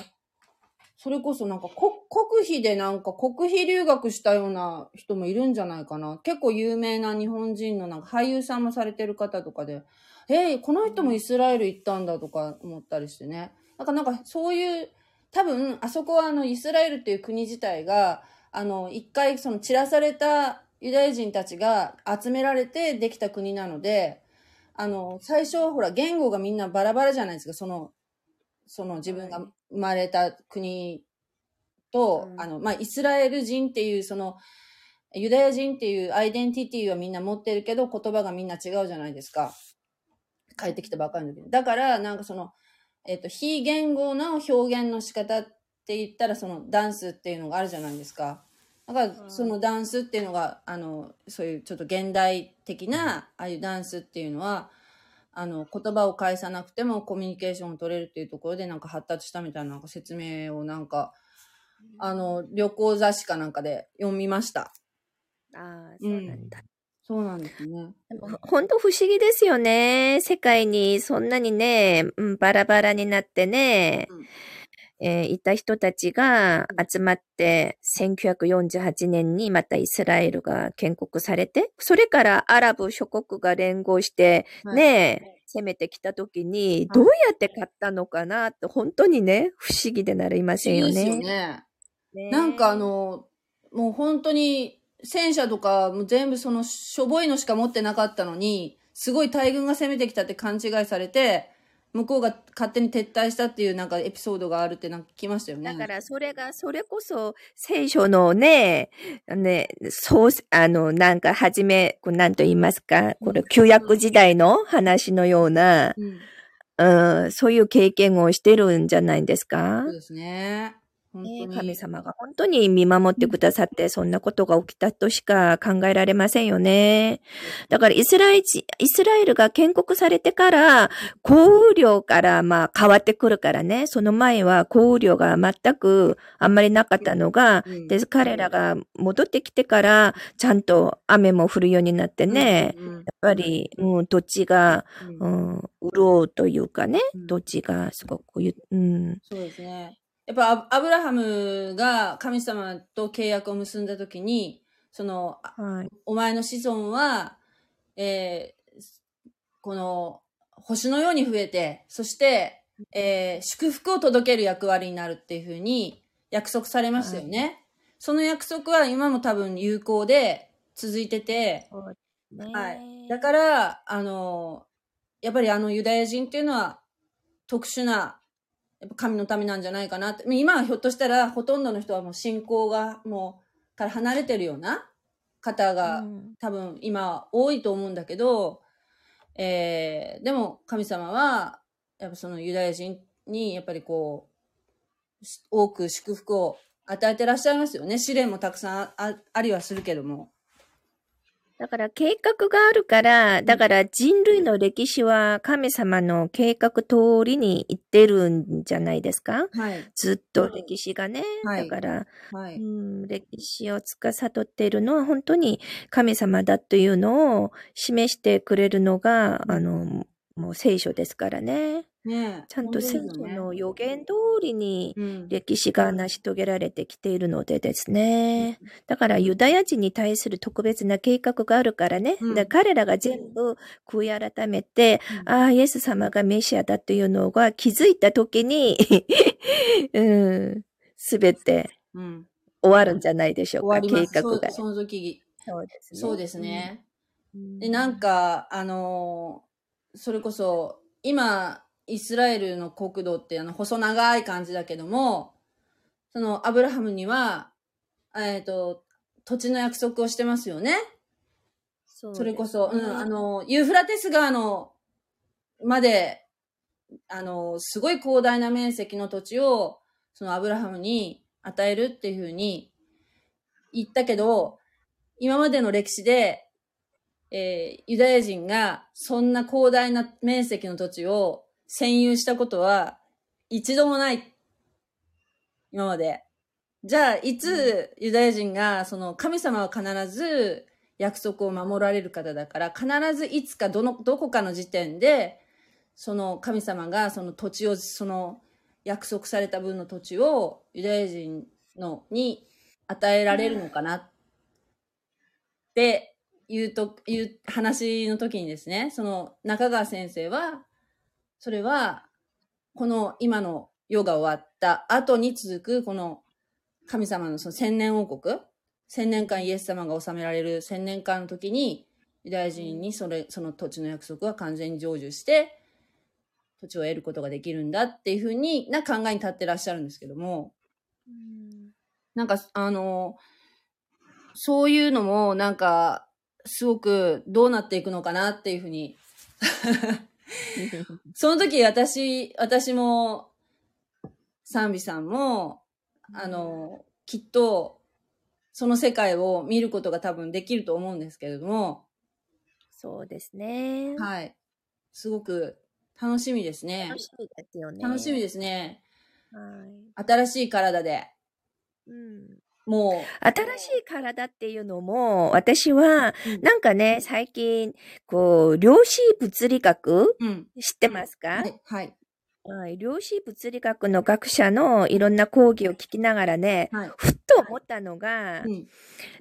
それこそなんか国国費でなんか国費留学したような人もいるんじゃないかな。結構有名な日本人のなんか俳優さんもされてる方とかで、えーこの人もイスラエル行ったんだとか思ったりしてね。なんかなんかそういう、多分、あそこはあのイスラエルっていう国自体が、あの、一回その散らされたユダヤ人たちが集められてできた国なので、あの、最初はほら言語がみんなバラバラじゃないですか、その、その自分が生まれた国と、うんあの、まあ、イスラエル人っていう、その、ユダヤ人っていうアイデンティティはみんな持ってるけど、言葉がみんな違うじゃないですか。帰ってきたばかりの時に。だから、なんかその、えっ、と、非言語の表現の仕方って言ったら、そのダンスっていうのがあるじゃないですか。だから、うんそのダンスっていうのが、あの、そういうちょっと現代的な、ああいうダンスっていうのは、あの、言葉を返さなくてもコミュニケーションを取れるっていうところでなんか発達したみたいななんか説明をなんか、あの、旅行雑誌かなんかで読みました。ああ、そうなんだ。そうなんですね。でも本当不思議ですよね。世界にそんなにね、うんバラバラになってね、うんえーいた人たちが集まって、1948年にまたイスラエルが建国されて、それからアラブ諸国が連合して、はいね、攻めてきた時に、どうやって勝ったのかなって、本当にね、不思議でなりませんよですよね。ね。ねなんかあ、の、もう本当に戦車とかも全部そのしょぼいのしか持ってなかったのに、すごい大軍が攻めてきたって勘違いされて、向こうが勝手に撤退したっていうなんかエピソードがあるってなんか聞きましたよね。だからそれが、それこそ聖書のね、ね、そう、あの、なんか初め、こうなんと言いますか、これ旧約時代の話のような、うん。うん、そういう経験をしてるんじゃないですか？そうですね。本当に。ね神様が本当に見守ってくださって、そんなことが起きたとしか考えられませんよね。だからイスラエイスラエルが建国されてから、降雨量からまあ変わってくるからね。その前は降雨量が全くあんまりなかったのが、うんで、彼らが戻ってきてから、ちゃんと雨も降るようになってね。やっぱり、うん、土地が、うんうん、潤うというかね、うん土地がすごくゆ、うん、そうですね。やっぱアアブラハムが神様と契約を結んだ時に、その、あはい。お前の子孫は、えーこの星のように増えて、そして、えー祝福を届ける役割になるっていうふうに約束されましたよね。その約束は今も多分有効で続いてて、ねはい。だから、あの、やっぱりあのユダヤ人っていうのは特殊な、やっぱ神のためなんじゃないかなって。今はひょっとしたらほとんどの人はもう信仰がもうから離れてるような方がうん多分今多いと思うんだけど、えーでも神様は、やっぱそのユダヤ人にやっぱりこう、し多く祝福を与えてらっしゃいますよね。試練もたくさんありはするけども。だから計画があるから、だから人類の歴史は神様の計画通りにいってるんじゃないですか？はい。ずっと歴史がね。はいだから、はい。うん、歴史を司っているのは本当に神様だというのを示してくれるのが、あの、もう聖書ですからね。ちゃんと聖書の予言通りにうん歴史が成し遂げられてきているのでですね。だからユダヤ人に対する特別な計画があるからね。ら彼らが全部悔い改めて、うんああ、イエス様がメシアだというのが気づいたときに、うん、すべてうん。終わるんじゃないでしょうか。計画が。そその時、そうですね。そうですね。うん。で、なんか、あのーそれこそ、今、イスラエルの国土って、あの、細長い感じだけども、その、アブラハムには、えっ、と、土地の約束をしてますよね。そそれこそ、うん、あの、の、ユーフラテス川の、まで、あの、すごい広大な面積の土地を、そのアブラハムに与えるっていうふうに言ったけど、今までの歴史で、えーユダヤ人がそんな広大な面積の土地を占有したことは一度もない。今まで。じゃあ、いつユダヤ人が、その神様は必ず約束を守られる方だから、必ずいつかどの、どこかの時点で、その神様がその土地を、その約束された分の土地をユダヤ人のに与えられるのかなっていうと、いう話の時にですね、その中川先生は、それは、この今の世が終わった後に続くこの神様のその千年王国、千年間イエス様が治められる千年間の時に、ユダヤ人にそれ、その土地の約束は完全に成就して、土地を得ることができるんだっていうふうにな考えに立ってらっしゃるんですけども、うんなんか、あの、そういうのも、なんか、すごくどうなっていくのかなっていうふうに。その時私、私も、賛美さんも、あの、きっと、その世界を見ることが多分できると思うんですけれども、そうですね。はい。すごく楽しみですね楽。しみですよね。楽しみですね。はい。新しい体で。うんも新しい体っていうのも、私は、う、なんかね、最近、こう、量子物理学うん。知ってますか、はい。はい。はい、量子物理学の学者のいろんな講義を聞きながらね、はい。ふっと思ったのが、うん。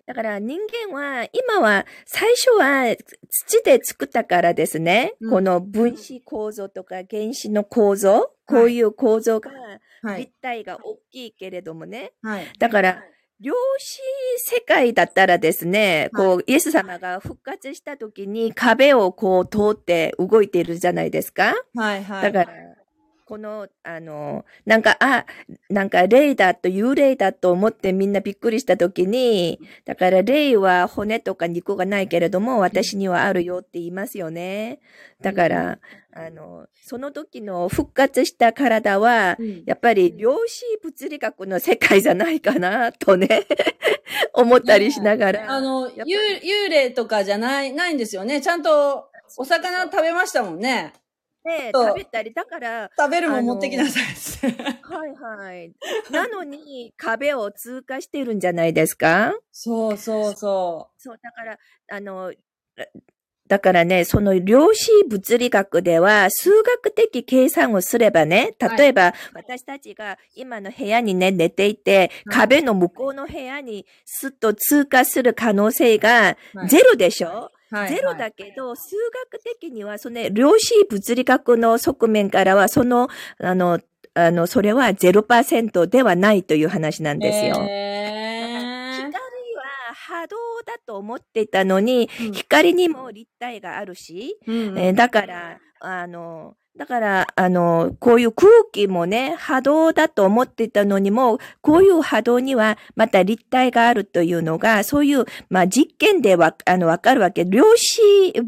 だから人間は、今は、最初は土で作ったからですね、うんこの分子構造とか原子の構造、こういう構造が、はい立。体が大きいけれどもね、はい。だから、量子世界だったらですね、はいこう、イエス様が復活した時に壁をこう通って動いているじゃないですか。はい。はい。だから、この、あの、なんか、あ、なんか霊だと幽霊だと思ってみんなびっくりしたときに、だから霊は骨とか肉がないけれども、私にはあるよって言いますよね。だから、あの、その時の復活した体は、やっぱり量子物理学の世界じゃないかな、とね、思ったりしながら。あの、幽霊とかじゃない、ないんですよね。ちゃんとお魚食べましたもんね。ね、そう。食べたり、だから、食べるも持ってきなさい。はいはい。なのに、壁を通過してるんじゃないですか？そうそうそそう、だから、あの、だからね、その量子物理学では、数学的計算をすればね、例えば、私たちが今の部屋にね、寝ていて、はい。壁の向こうの部屋にすっと通過する可能性がゼロでしょ、はいゼロだけど、数学的には、その、量子物理学の側面からは、その、あの、あの、それは0%ではないという話なんですよ。光へー。は波動だと思っていたのに、うん。光にも立体があるし、うん。えーだから、あの、だから、あの、こういう空気もね、波動だと思っていたのにも、こういう波動にはまた立体があるというのが、そういう、まあ、実験でわ、あの、わかるわけ。量子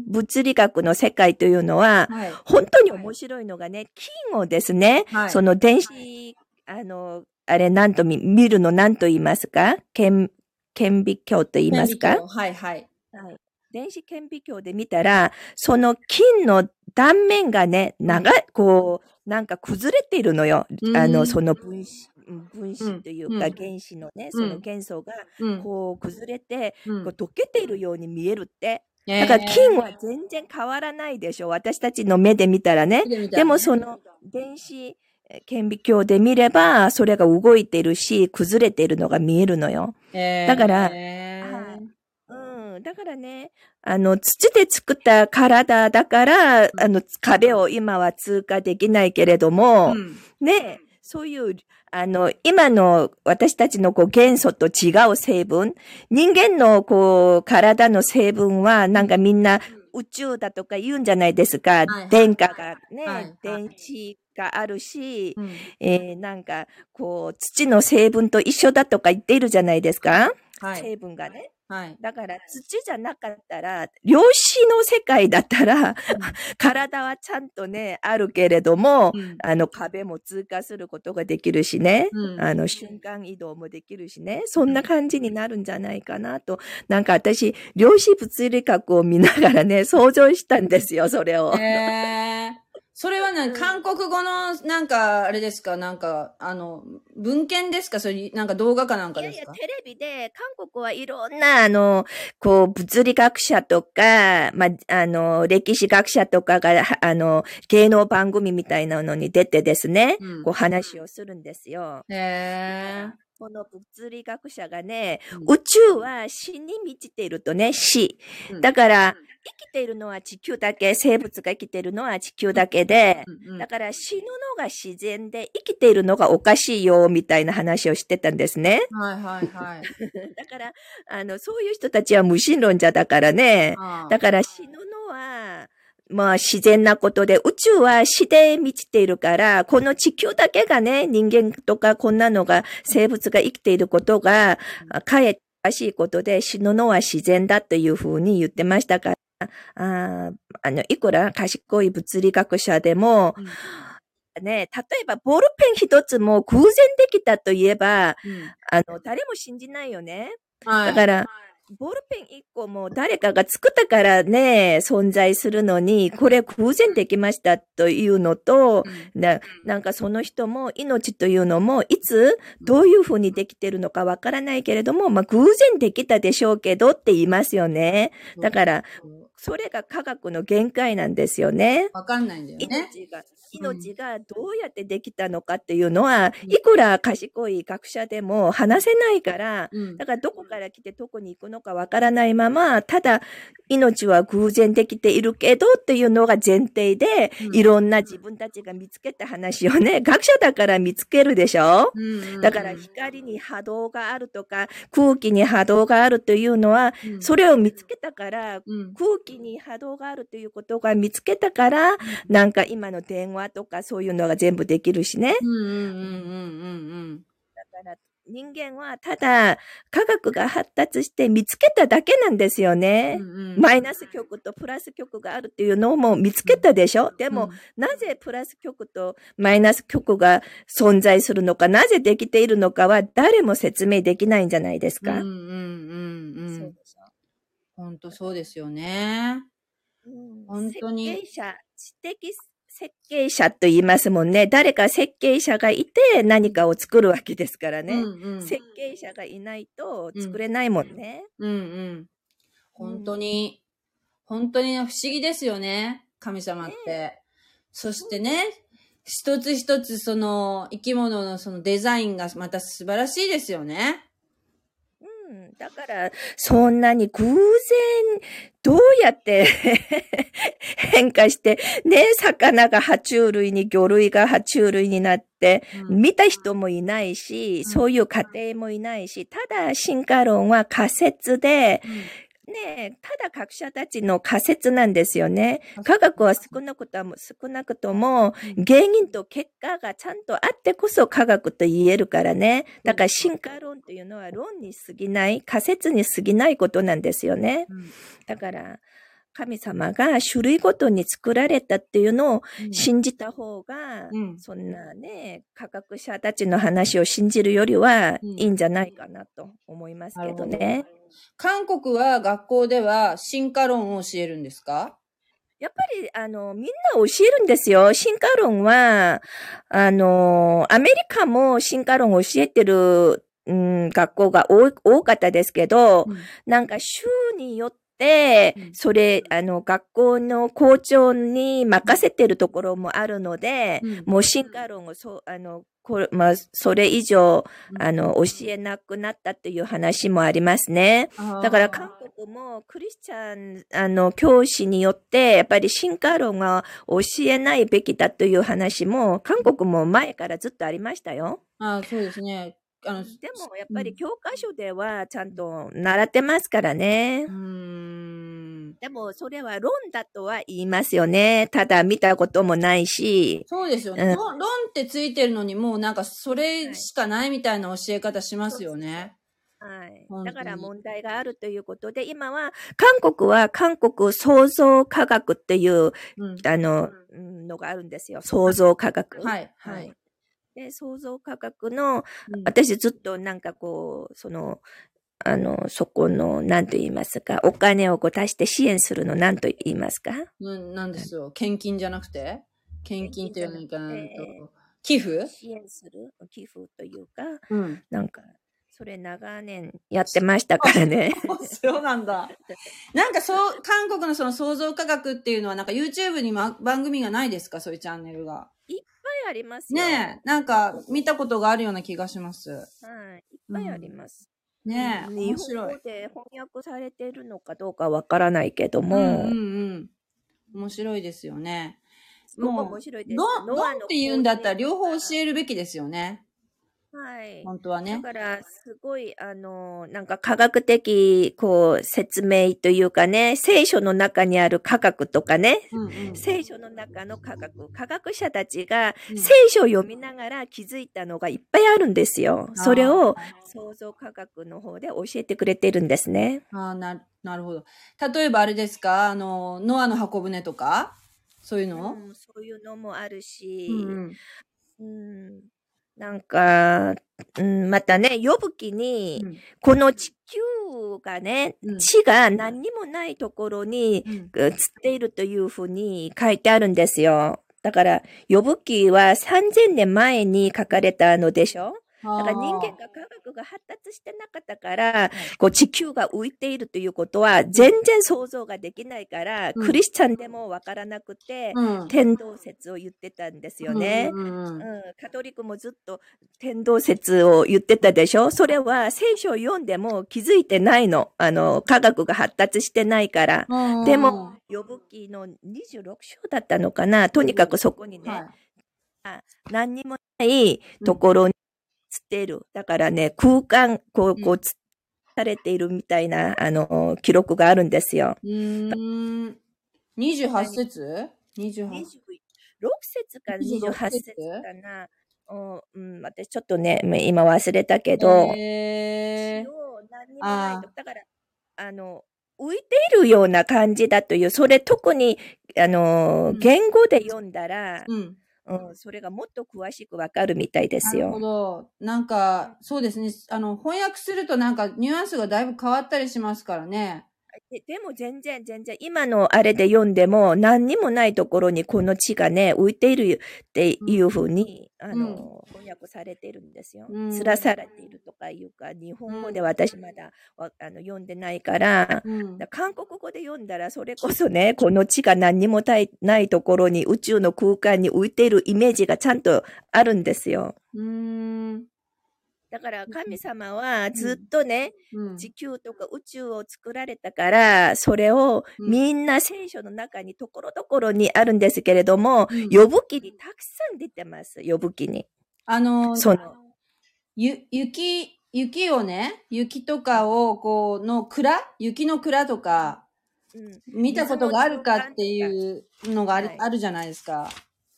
物理学の世界というのは、はい。本当に面白いのがね、金をですね、はいその電子、あの、あれ、なんと見見るの何と言いますか？顕、顕微鏡と言いますか？はいはい。はい。電子顕微鏡で見たら、その金の断面がね、長い、こう、なんか崩れているのよ。うんあの、その分子、うん分子というかうん原子のね、うんその元素が、うん。こう崩れて、うんこう溶けているように見えるって。えーだから金は全然変わらないでしょ。私たちの目で見たらね。でもその電子えー顕微鏡で見れば、それが動いてるし、崩れてるのが見えるのよ。えーだからうん。だからね、あの、土で作った体だから、あの、壁を今は通過できないけれども、うんね、そういう、あの、今の私たちのこう元素と違う成分、人間のこう体の成分はなんかみんな宇宙だとか言うんじゃないですか。はい電荷がね、電子があるし、うんえーなんかこう土の成分と一緒だとか言っているじゃないですか。はい。成分がね。はい。だから土じゃなかったら、量子の世界だったら、体はちゃんとね、あるけれども、うんあの壁も通過することができるしね。うんあの瞬間移動もできるしね。そんな感じになるんじゃないかなと。なんか私、量子物理学を見ながらね、想像したんですよ、それを。えー、それはね、韓国語の、なんか、あれですか？なんか、あの、文献ですか？それ、なんか動画かなんかいやいや、ですかテレビで、韓国はいろんな、あの、こう、物理学者とか、まあ、あの、歴史学者とかが、はあの、芸能番組みたいなのに出てですね、うん。こう話をするんですよ。へーこの物理学者がね、うん宇宙は死に満ちているとね、死。うんだから、生きているのは地球だけ、生物が生きているのは地球だけで、だから死ぬのが自然で生きているのがおかしいよ、みたいな話をしてたんですね。はいはいはい。だから、あの、そういう人たちは無神論者だからね。だから死ぬのは、まあ自然なことで、宇宙は死で満ちているから、この地球だけがね、人間とかこんなのが、生物が生きていることが、あかえっておかしいことで死ぬのは自然だというふうに言ってましたから、あーあの、いくら賢い物理学者でも、ね、例えばボールペン一つも偶然できたといえば、うんあの、誰も信じないよね。はい。だから、ボールペン一個も誰かが作ったからね、存在するのに、これ偶然できましたというのと、うん。ななんかその人も命というのも、いつ、どういうふうにできてるのかわからないけれども、まあ偶然できたでしょうけどって言いますよね。だから、それが科学の限界なんですよね。わかんないんだよね。命が、命がどうやってできたのかっていうのは、いくら賢い学者でも話せないから、うん。だからどこから来てどこに行くのかわからないまま、ただ命は偶然できているけどっていうのが前提で、うん。いろんな自分たちが見つけた話をね、学者だから見つけるでしょ？うんうんうん。だから光に波動があるとか、空気に波動があるというのは、うん。それを見つけたから、うん。空気に波動があるということが見つけたから、なんか今の電話とかそういうのが全部できるしね。うんうんうんうんうんだから人間はただ科学が発達して見つけただけなんですようね。んうん。マイナス極とプラス極があるっていうのも見つけたでしょ？でも、なぜプラス極とマイナス極が存在するのか、なぜできているのかは誰も説明できないんじゃないですか。うんうんうんうん。そうでしょ？本当そうですよね。うん本当に設計者、知的設計者と言いますもんね。誰か設計者がいて何かを作るわけですからね。うんうん。設計者がいないと作れないもんね。うんうん。本当に、本当に不思議ですよね。神様って。そしてね、一つ一つその生き物のそのデザインがまた素晴らしいですよね。うん、だから、そんなに偶然、どうやって 変化して、ね、魚が爬虫類に、魚類が爬虫類になって、うん。見た人もいないし、そういう過程もいないし、ただ進化論は仮説で、ね、ただ学者たちの仮説なんですよね。科学は少なくとも、少なくとも、原因と結果がちゃんとあってこそ科学と言えるからね。だから進化論というのは論に過ぎない、仮説に過ぎないことなんですよね。うんだから、神様が種類ごとに作られたっていうのをうん信じた方が、うんそんなね、科学者たちの話を信じるよりはうんいいんじゃないかなと思いますけどね。韓国は学校では進化論を教えるんですか？やっぱり、あの、みんな教えるんですよ。進化論は、あの、アメリカも進化論を教えてる、うん、学校が多かったですけど、なんか州によってうん、それ、あの、学校の校長に任せてるところもあるので、うん。もう進化論をそう、あの、これ、まあ、それ以上、うんあの、教えなくなったっていう話もありますね。だから韓国もクリスチャン、あの、教師によって、やっぱり進化論が教えないべきだという話も、韓国も前からずっとありましたよ。あーそうですね。あの、でも、やっぱり教科書ではちゃんと習ってますからねう。ーん。でも、それは論だとは言いますよね。ただ見たこともないし。そうですよね。うん論論ってついてるのにもうなんかそれしかないみたいな教え方しますよね。はいだから問題があるということで、今は、韓国は韓国創造科学っていう、うん。あの、うんのがあるんですよ。創造科学。はい、はい。で、創造科学の、うん私ずっとなんかこう、その、あの、そこの、なんと言いますか、お金をこう足して支援するの、なんと言いますか？うん、なんですよ。献金じゃなくて？献金っていうのか。寄付？支援する？寄付というか、うん。なんか、それ長年やってましたからね。そうなんだ。なんかそう、韓国のその創造科学っていうのはなんか YouTube に、ま、番組がないですか？そういうチャンネルが。いっぱいありますよ。ねえ、なんか見たことがあるような気がします。はい。いっぱいあります。ねえ、うん面白い日本語。で翻訳されてるのかどうかわからないけども、うんうんうん。面白いですよね。もう面白いです。論、ノアの論って言うんだったら両方教ええるべきですよね。はい。本当はね。だから、すごい、あの、なんか科学的、こう、説明というかね、聖書の中にある科学とかね、うんうん聖書の中の科学、科学者たちがうん聖書を読みながら気づいたのがいっぱいあるんですよ。それを創造科学の方で教えてくれてるんですね。ああ、な、なるほど。例えばあれですか？あの、ノアの箱舟とか？そういうの、うんそういうのもあるし、うんうんなんか、うん、またね、呼ぶ気に、うん。この地球がね、うん。地が何にもないところにうん。映っているというふうに書いてあるんですよ。だから、呼ぶ記は3000年前に書かれたのでしょ？だから人間が科学が発達してなかったから、こう地球が浮いているということは全然想像ができないから、うん。クリスチャンでもわからなくて、うん、天動説を言ってたんですよね。うんうんカトリックもずっと天動説を言ってたでしょ？それは聖書を読んでも気づいてないの。あの、科学が発達してないから。うんでも、呼ぶ記の26章だったのかな？とにかくそこにね、はい。何にもないところにつってる。だからね、空間、こう、こうつ、されているみたいな、あの、記録があるんですよ。うーん。28節 ?28 26節か28節かな。うん、うん、私ちょっとね、今忘れたけど、えー何にもない。だから、あの、浮いているような感じだという、それ特に、あのうん、言語で読んだら、うん。うん、それがもっと詳しくわかるみたいですよなるほ。ど。なんか、そうですね。あの、翻訳するとなんかニュアンスがだいぶ変わったりしますからね。ででも全然全然、今のあれで読んでも、何にもないところにこの地がね、浮いているっていうふうに、あの、翻訳されてるんですよ。うんつらされているとかいうか、日本語で私まだ、わあの読んでないから、うんだ。韓国語で読んだら、それこそね、この地が何にもないないところに宇宙の空間に浮いているイメージがちゃんとあるんですよ。うーん。だから神様はずっとね、うん。地球とか宇宙を作られたから、それをうんみんな聖書の中にところどころにあるんですけれども、うん呼ぶ記にたくさん出てます。呼ぶ記に。あの、その、ゆ、雪、雪をね、雪とかを、こう、の蔵雪の蔵とか、うん。見たことがあるかっていうのがある,、はいあるじゃないですか。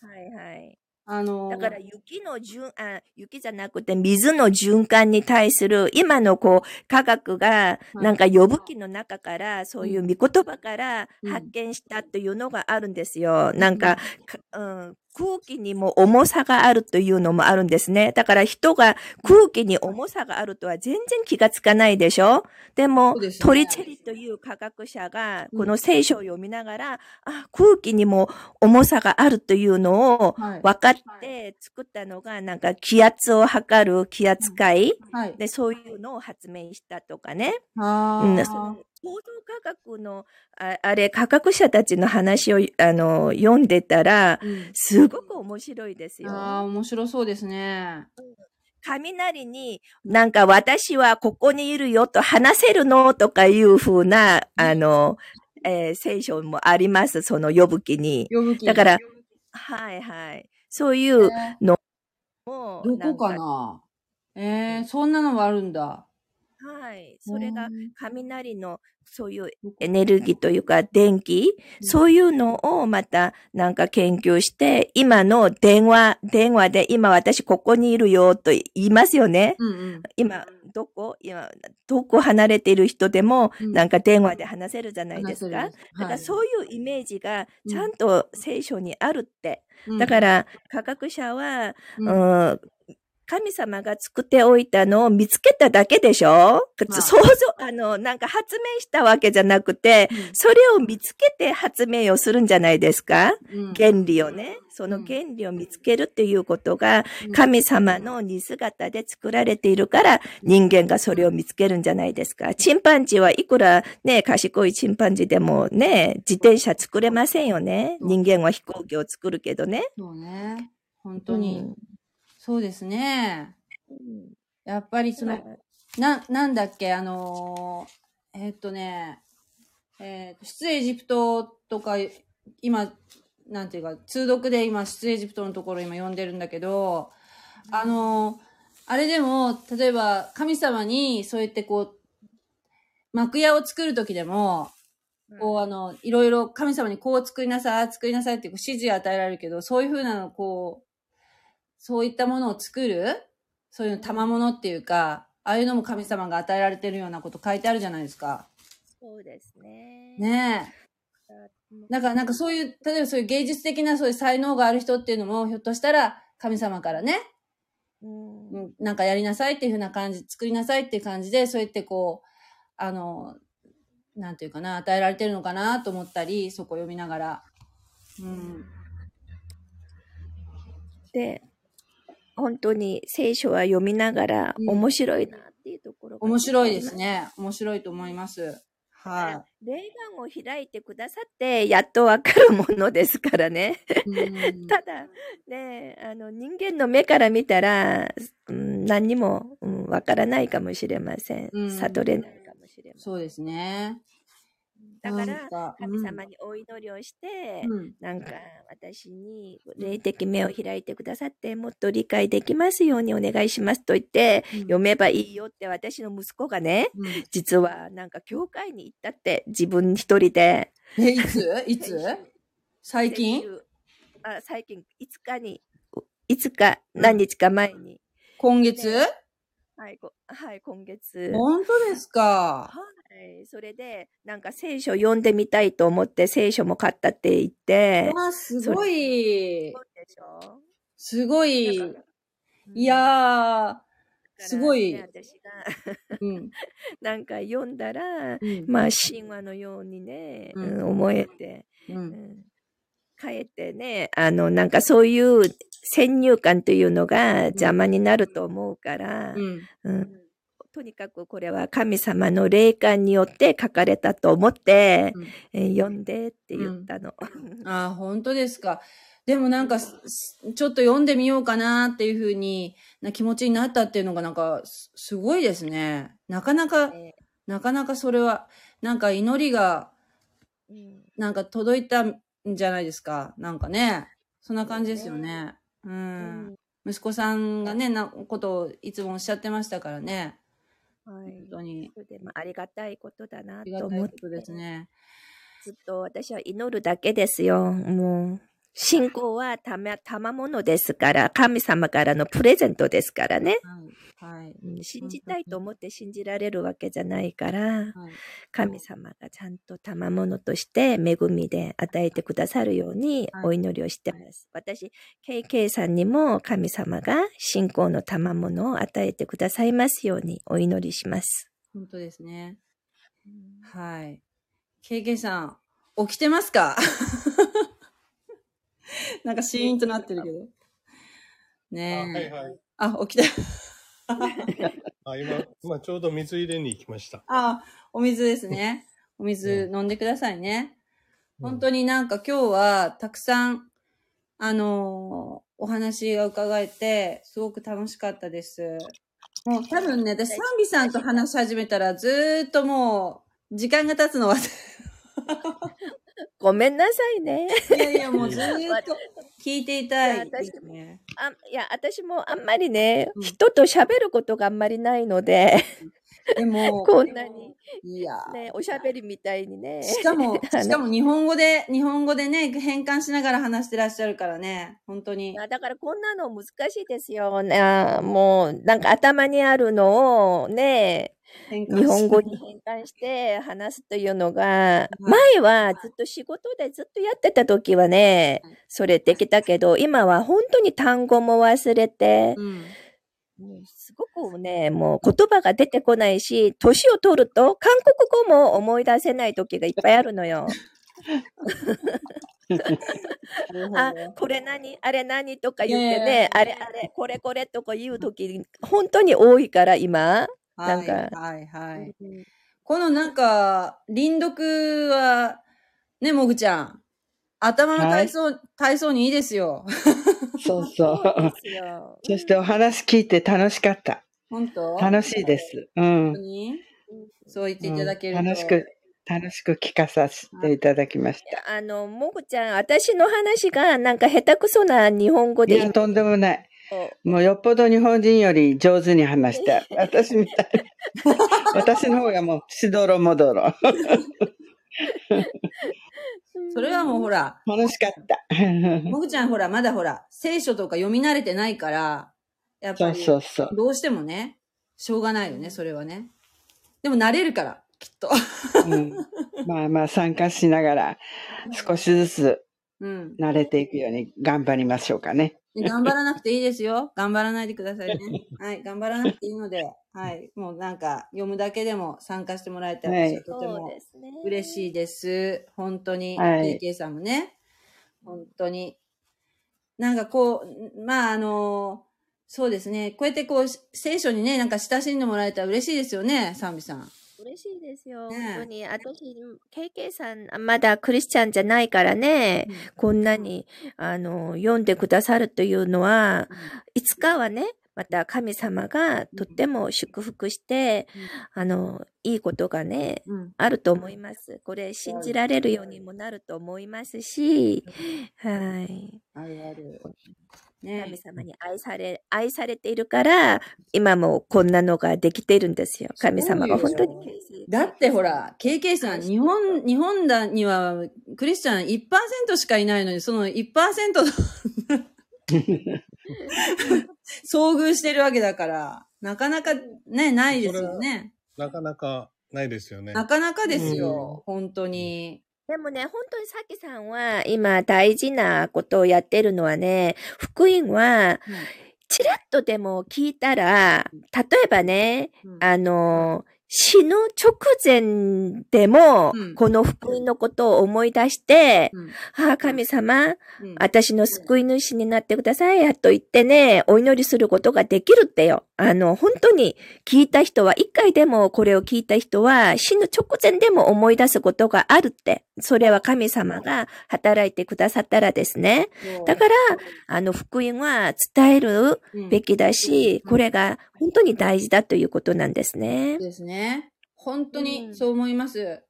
はいはい。あの、だから雪の循、あ、雪じゃなくて水の循環に対する今のこう科学がはい。なんか呼ぶ記の中からそういう見言葉からうん。発見したというのがあるんですよ。なんか、かうん、空気にも重さがあるというのもあるんですね。だから人が空気に重さがあるとは全然気がつかないでしょ？でも、ですねトリチェリという科学者がうんこの聖書を読みながら、あ、空気にも重さがあるというのをはい。分かって作ったのが、なんか気圧を測る気圧計、はい。で、そういうのを発明したとかね。あうん、ーその行動科学の、ああれ、科学者たちの話を、あの、読んでたら、うんすごく面白いですよ。あー、面白そうですね。雷に、なんか私はここにいるよと話せるのとかいうふうな、あの、えー聖書もあります。その呼ぶ記に。呼ぶ気だから、はいはい。そういうえのーを、どこかな？えー、そんなのもあるんだ。はい。それがうん。雷のそういうエネルギーというか電気、そういうのをまたなんか研究して、今の電話、電話で今私ここにいるよと言いますよね。うんうん。今、どこ？今、遠く離れている人でもうん。なんか電話で話せるじゃないですか。話せる。だからはいそういうイメージがちゃん。と聖書にあるって。うん。だから科学者は、うん。うん神様が作っておいたのを見つけただけでしょ、い想像、あの、なんか発明したわけじゃなくて、それを見つけて発明をするんじゃないですか？うん原理をね。その原理を見つけるっていうことが、神様の似姿で作られているから、人間がそれを見つけるんじゃないですか？チンパンジーはいくらね、賢いチンパンジーでもね、自転車作れませんよね。人間は飛行機を作るけどね。そうね。本当に。そうですね。うん。やっぱりその、な、なんだっけ、あのーえーっとね、えーっと、出エジプトとか、今、なんていうか、通読で今、出エジプトのところ今読んでるんだけど、あのーあれでも、例えば、神様に、そうやってこう、幕屋を作るときでも、こう、あの、いろいろ神様にこう作りなさい、作りなさいってこう指示を与えられるけど、そういうふうなの、こう、そういったものを作る、そういう賜物っていうか、ああいうのも神様が与えられてるようなこと書いてあるじゃないですか。そうですね。ねえ。だからなんかそういう、例えばそういう芸術的なそういう才能がある人っていうのも、ひょっとしたら神様からね、うんうんなんかやりなさいっていうふうな感じ、作りなさいっていう感じで、そうやってこう、あの、なんていうかな、与えられてるのかなと思ったり、そこを読みながら。うん。で、本当に聖書は読みながらうん面白いなっていうところが面白いです。ね。面白いと思います。は霊眼を開いてくださって、やっとわかるものですからね。い。うん ただ、ね、あの、人間の目から見たら、うん、何にも、うん、わからないかもしれません。うん悟れないかもしれません。そうですね。だから神様にお祈りをして、うん。なんか私に霊的目を開いてくださって、もっと理解できますようにお願いしますと言って、うん。読めばいいよって私の息子がね、うん。実はなんか教会に行ったって自分一人で。え、いつ？いつ？最近？あ最近、5日に、5日、何日か前に。今月？はい、こ はい、今月。本当ですか？はい、それで、なんか聖書読んでみたいと思って聖書も買ったって言って。わあ、すごい。すごい。いやすごいね私がうん。なんか読んだら、うんまあ神話のようにね、思えて、う。うんん、かえってね、あの、なんかそういう先入観というのが邪魔になると思うから、うん。うんとにかくこれは神様の霊感によって書かれたと思って、うんえー読んでって言ったの。ああ、本当ですか。でもなんか、すちょっと読んでみようかなっていうふうにな気持ちになったっていうのがなんか、すすごいですね。なかなか、ねなかなかそれは、なんか祈りが、うんなんか届いたんじゃないですか。なんかね。そんな感じですよね。う。うんん息子さんがね、なことをいつもおっしゃってましたからね。はい本当に。でまあありがたいことだなありがと思ってたいことですね。ずっと私は祈るだけですよ。もう、信仰はたま、たまものですから、神様からのプレゼントですからね。はい。はい。うん信じたいと思って信じられるわけじゃないから、はい。神様がちゃんと賜物として恵みで与えてくださるようにはいお祈りをしてます。私、KK さんにも神様が信仰の賜物を与えてくださいますようにお祈りします。本当ですね。はい。KK さん、起きてますか？なんかシーンとなってるけど。あねえ。はいはい。あ、起きて。あ今、今ちょうど水入れに行きました。あ、お水ですね。お水飲んでくださいね。本当になんか今日はたくさん、あのーお話が伺えて、すごく楽しかったです。もう多分ね、私、サンビさんと話し始めたらずーっともう、時間が経つのは、い ごめんなさいね。やいや、もうずーっと 聞いていたいですね。あいや、私もあんまりね、うん人と喋ることがあんまりないので、でも、こんなにいや、ね、おしゃべりみたいにね。しかも、しかも日本語で、日本語でね、変換しながら話してらっしゃるからね、本当に。あだからこんなの難しいですよ。ねあもう、なんか頭にあるのをね、日本語に変換して話すというのが、い前はずっと仕事でずっとやってた時はねはい、それできたけど、今は本当に単語も忘れて、うん。すごくね、もう言葉が出てこないし、年を取ると韓国語も思い出せない時がいっぱいあるのよ。あ、これ何？あれ何？とか言ってね、あれあれ、これこれとか言う時、本当に多いから今。なんかはい、はい、はい。このなんか、輪読は、ね、もぐちゃん。頭の体操、体操にいいですよ。そうそう。そしてお話聞いて楽しかった。本当？楽しいです。うんそう言っていただけると。楽しく、楽しく聞かさせていただきました。あの、もぐちゃん、私の話がなんか下手くそな日本語でいや、とんでもない。もうよっぽど日本人より上手に話した。私みたい。私の方がもうしどろもどろ。それはもうほら、楽しかった。もぐちゃんほら、まだほら、聖書とか読み慣れてないから、やっそうぱり、そうそう。どうしてもね、しょうがないよね、それはね。でも慣れるから、きっと。うん、まあまあ参加しながら 少しずつうん。慣れていくように頑張りましょうかね。頑張らなくていいですよ。頑張らないでくださいね。はい。頑張らなくていいので、はい。もうなんか、読むだけでも参加してもらえたら、はいとてもそうですね。嬉しいです。本当に。はい AK さんもね。本当に。なんかこう、まああの、そうですね。こうやってこう、聖書にね、なんか親しんでもらえたら嬉しいですよね、サンビさん。嬉しいですよ。ね本当に。私、KK さん、まだクリスチャンじゃないからね、こんなに、あの、読んでくださるというのは、いつかはね、また神様がとっても祝福して、あの、いいことがね、うん。あると思います。これ信じられるようにもなると思いますし、はい。あるある。神ね様に愛され、愛されているから、今もこんなのができているんですよ。神様が本当にだってほら、KK さん、日本、日本だにはクリスチャン1%しかいないのに、その1%と 遭遇してるわけだから、なかなかね、ないですよね。なかなかないですよね。なかなかですよ、本当に。でもね、本当にさきさんは今大事なことをやってるのはね、福音は、ちらっとでも聞いたら、例えばね、うん。あの、死ぬ直前でもうん、この福音のことを思い出して、うん。ああ、神様、うん。私の救い主になってくださいやと言ってね、お祈りすることができるってよ。あの、本当に聞いた人は、一回でもこれを聞いた人は、死ぬ直前でも思い出すことがあるって。それは神様が働いてくださったらですね。だから、あの、福音は伝えるべきだし、これが本当に大事だということなんですね。ですね。本当うんにそう思います。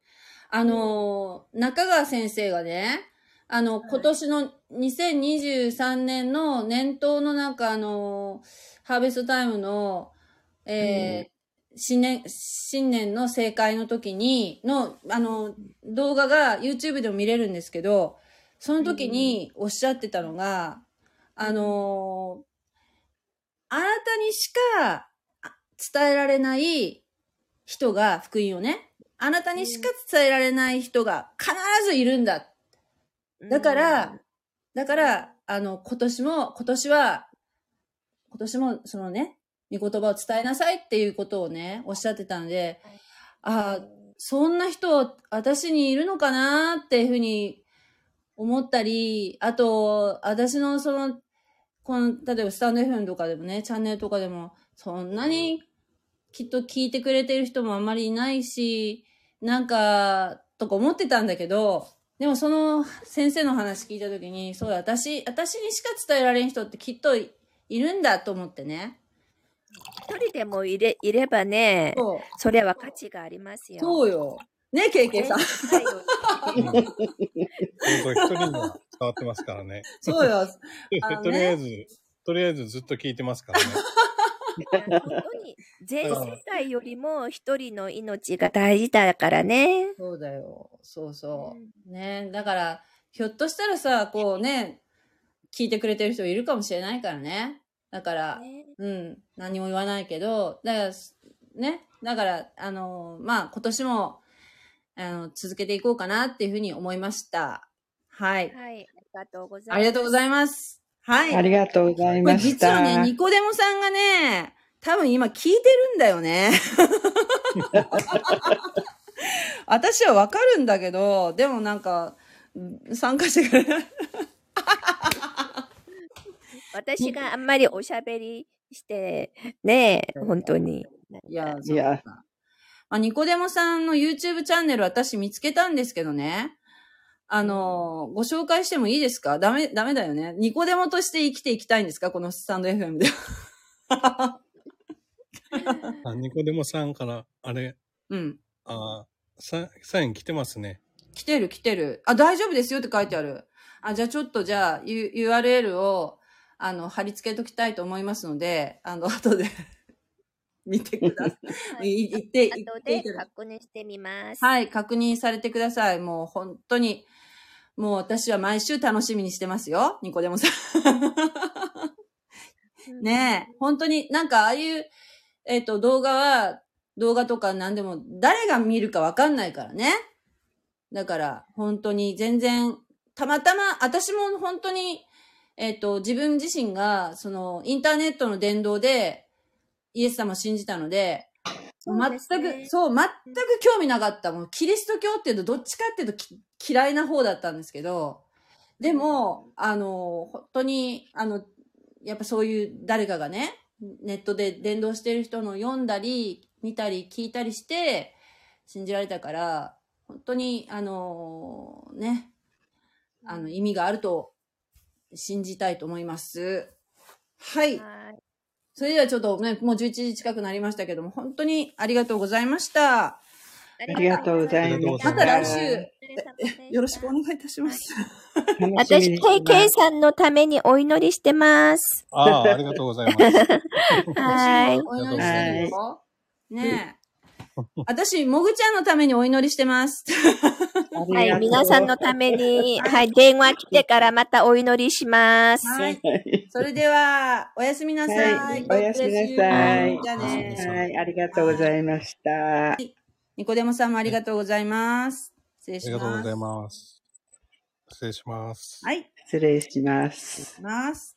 あの、中川先生がね、あの、今年の2023年の年頭のなんかあの、ハーベストタイムの、えー新年、新年の正解の時に、の、あの、動画が YouTube でも見れるんですけど、その時におっしゃってたのが、あの、あなたにしかあ伝えられない人が、福音をね、あなたにしか伝えられない人が必ずいるんだ。だから、だから、あの、今年も、今年は、今年も、そのね、御言葉を伝えなさいっていうことをね、おっしゃってたんで、ああ、そんな人、私にいるのかなっていうふうに思ったり、あと、私のその、この、例えばスタンド FM とかでもね、チャンネルとかでも、そんなにきっと聞いてくれてる人もあんまりいないし、なんか、とか思ってたんだけど、でもその先生の話聞いたときに、そうだ、私、私にしか伝えられん人ってきっといいるんだと思ってね。一人でもいれいればね、そう。それは価値がありますよ。そうよ。ね、ケイケイさん。一人 には伝わってますからね。そうよ。ねとりあえず、とりあえずずっと聞いてますからね。本当に全世界よりも一人の命が大事だからね。そうだよ。そうそう。ね。だから、ひょっとしたらさ、こうね、聞いてくれてる人いるかもしれないからね。だから、ねうん、何も言わないけど、だから、ね、だから、あの、まあ、今年も、あの、続けていこうかなっていうふうに思いました。はい。はい、ありがとうございます。ありがとうございます。はい。ありがとうございました。実はね、ニコデモさんがね、多分今聞いてるんだよね。私はわかるんだけど、でもなんか、参加してくれない。私 があんまりおしゃべりして、ねえ、本当に。いや、いやあ、ニコデモさんの YouTube チャンネル私見つけたんですけどね。あの、ご紹介してもいいですか？ダメ、ダメだよね。ニコデモとして生きていきたいんですか？このスタンド FM で。あニコデモさんから、あれ、うん。あササイン来てますね。来てる来てる。あ、大丈夫ですよって書いてある。あ、じゃあちょっとじゃあ、U、URL を、あの、貼り付けときたいと思いますので、あの、後で 見てくださ。はいい。い言って、言後でって確認してみます。はい、確認されてください。もう本当に、もう私は毎週楽しみにしてますよ。ニコデモさん。ねえ、本当になんかああいう、えっ、と、動画は、動画とか何でも、誰が見るかわかんないからね。だから、本当に全然、たまたま、私も本当に、えっ、と、自分自身が、その、インターネットの伝道で、イエス様を信じたので、そうです全ねく、そう、全く興味なかった。もう、キリスト教っていうと、どっちかっていうとき嫌いな方だったんですけど、でも、あの、本当に、あの、やっぱそういう誰かがね、ネットで伝道してる人の読んだり、見たり、聞いたりして、信じられたから、本当に、あの、ね、あの、意味があると信じたいと思います。はい。はい。それではちょっとね、もう11時近くなりましたけども、本当にありがとうございました。あありがとうございました。また来週、よろしくお願いいたします。私、KK さんのためにお祈りしてます。ああ、ありがとうございます。はい。お祈りしてるよ。ねえ。私、もぐちゃんのためにお祈りしてます。はい、皆さんのために、はい、電話来てからまたお祈りします。はい。それでは、おやすみなさい。はいおやすみなさいじゃあね。はい、ありがとうございました。ニコデモさんもありがとうございます。失礼あします。りがとうございます。失礼します。はい。失礼します。ます。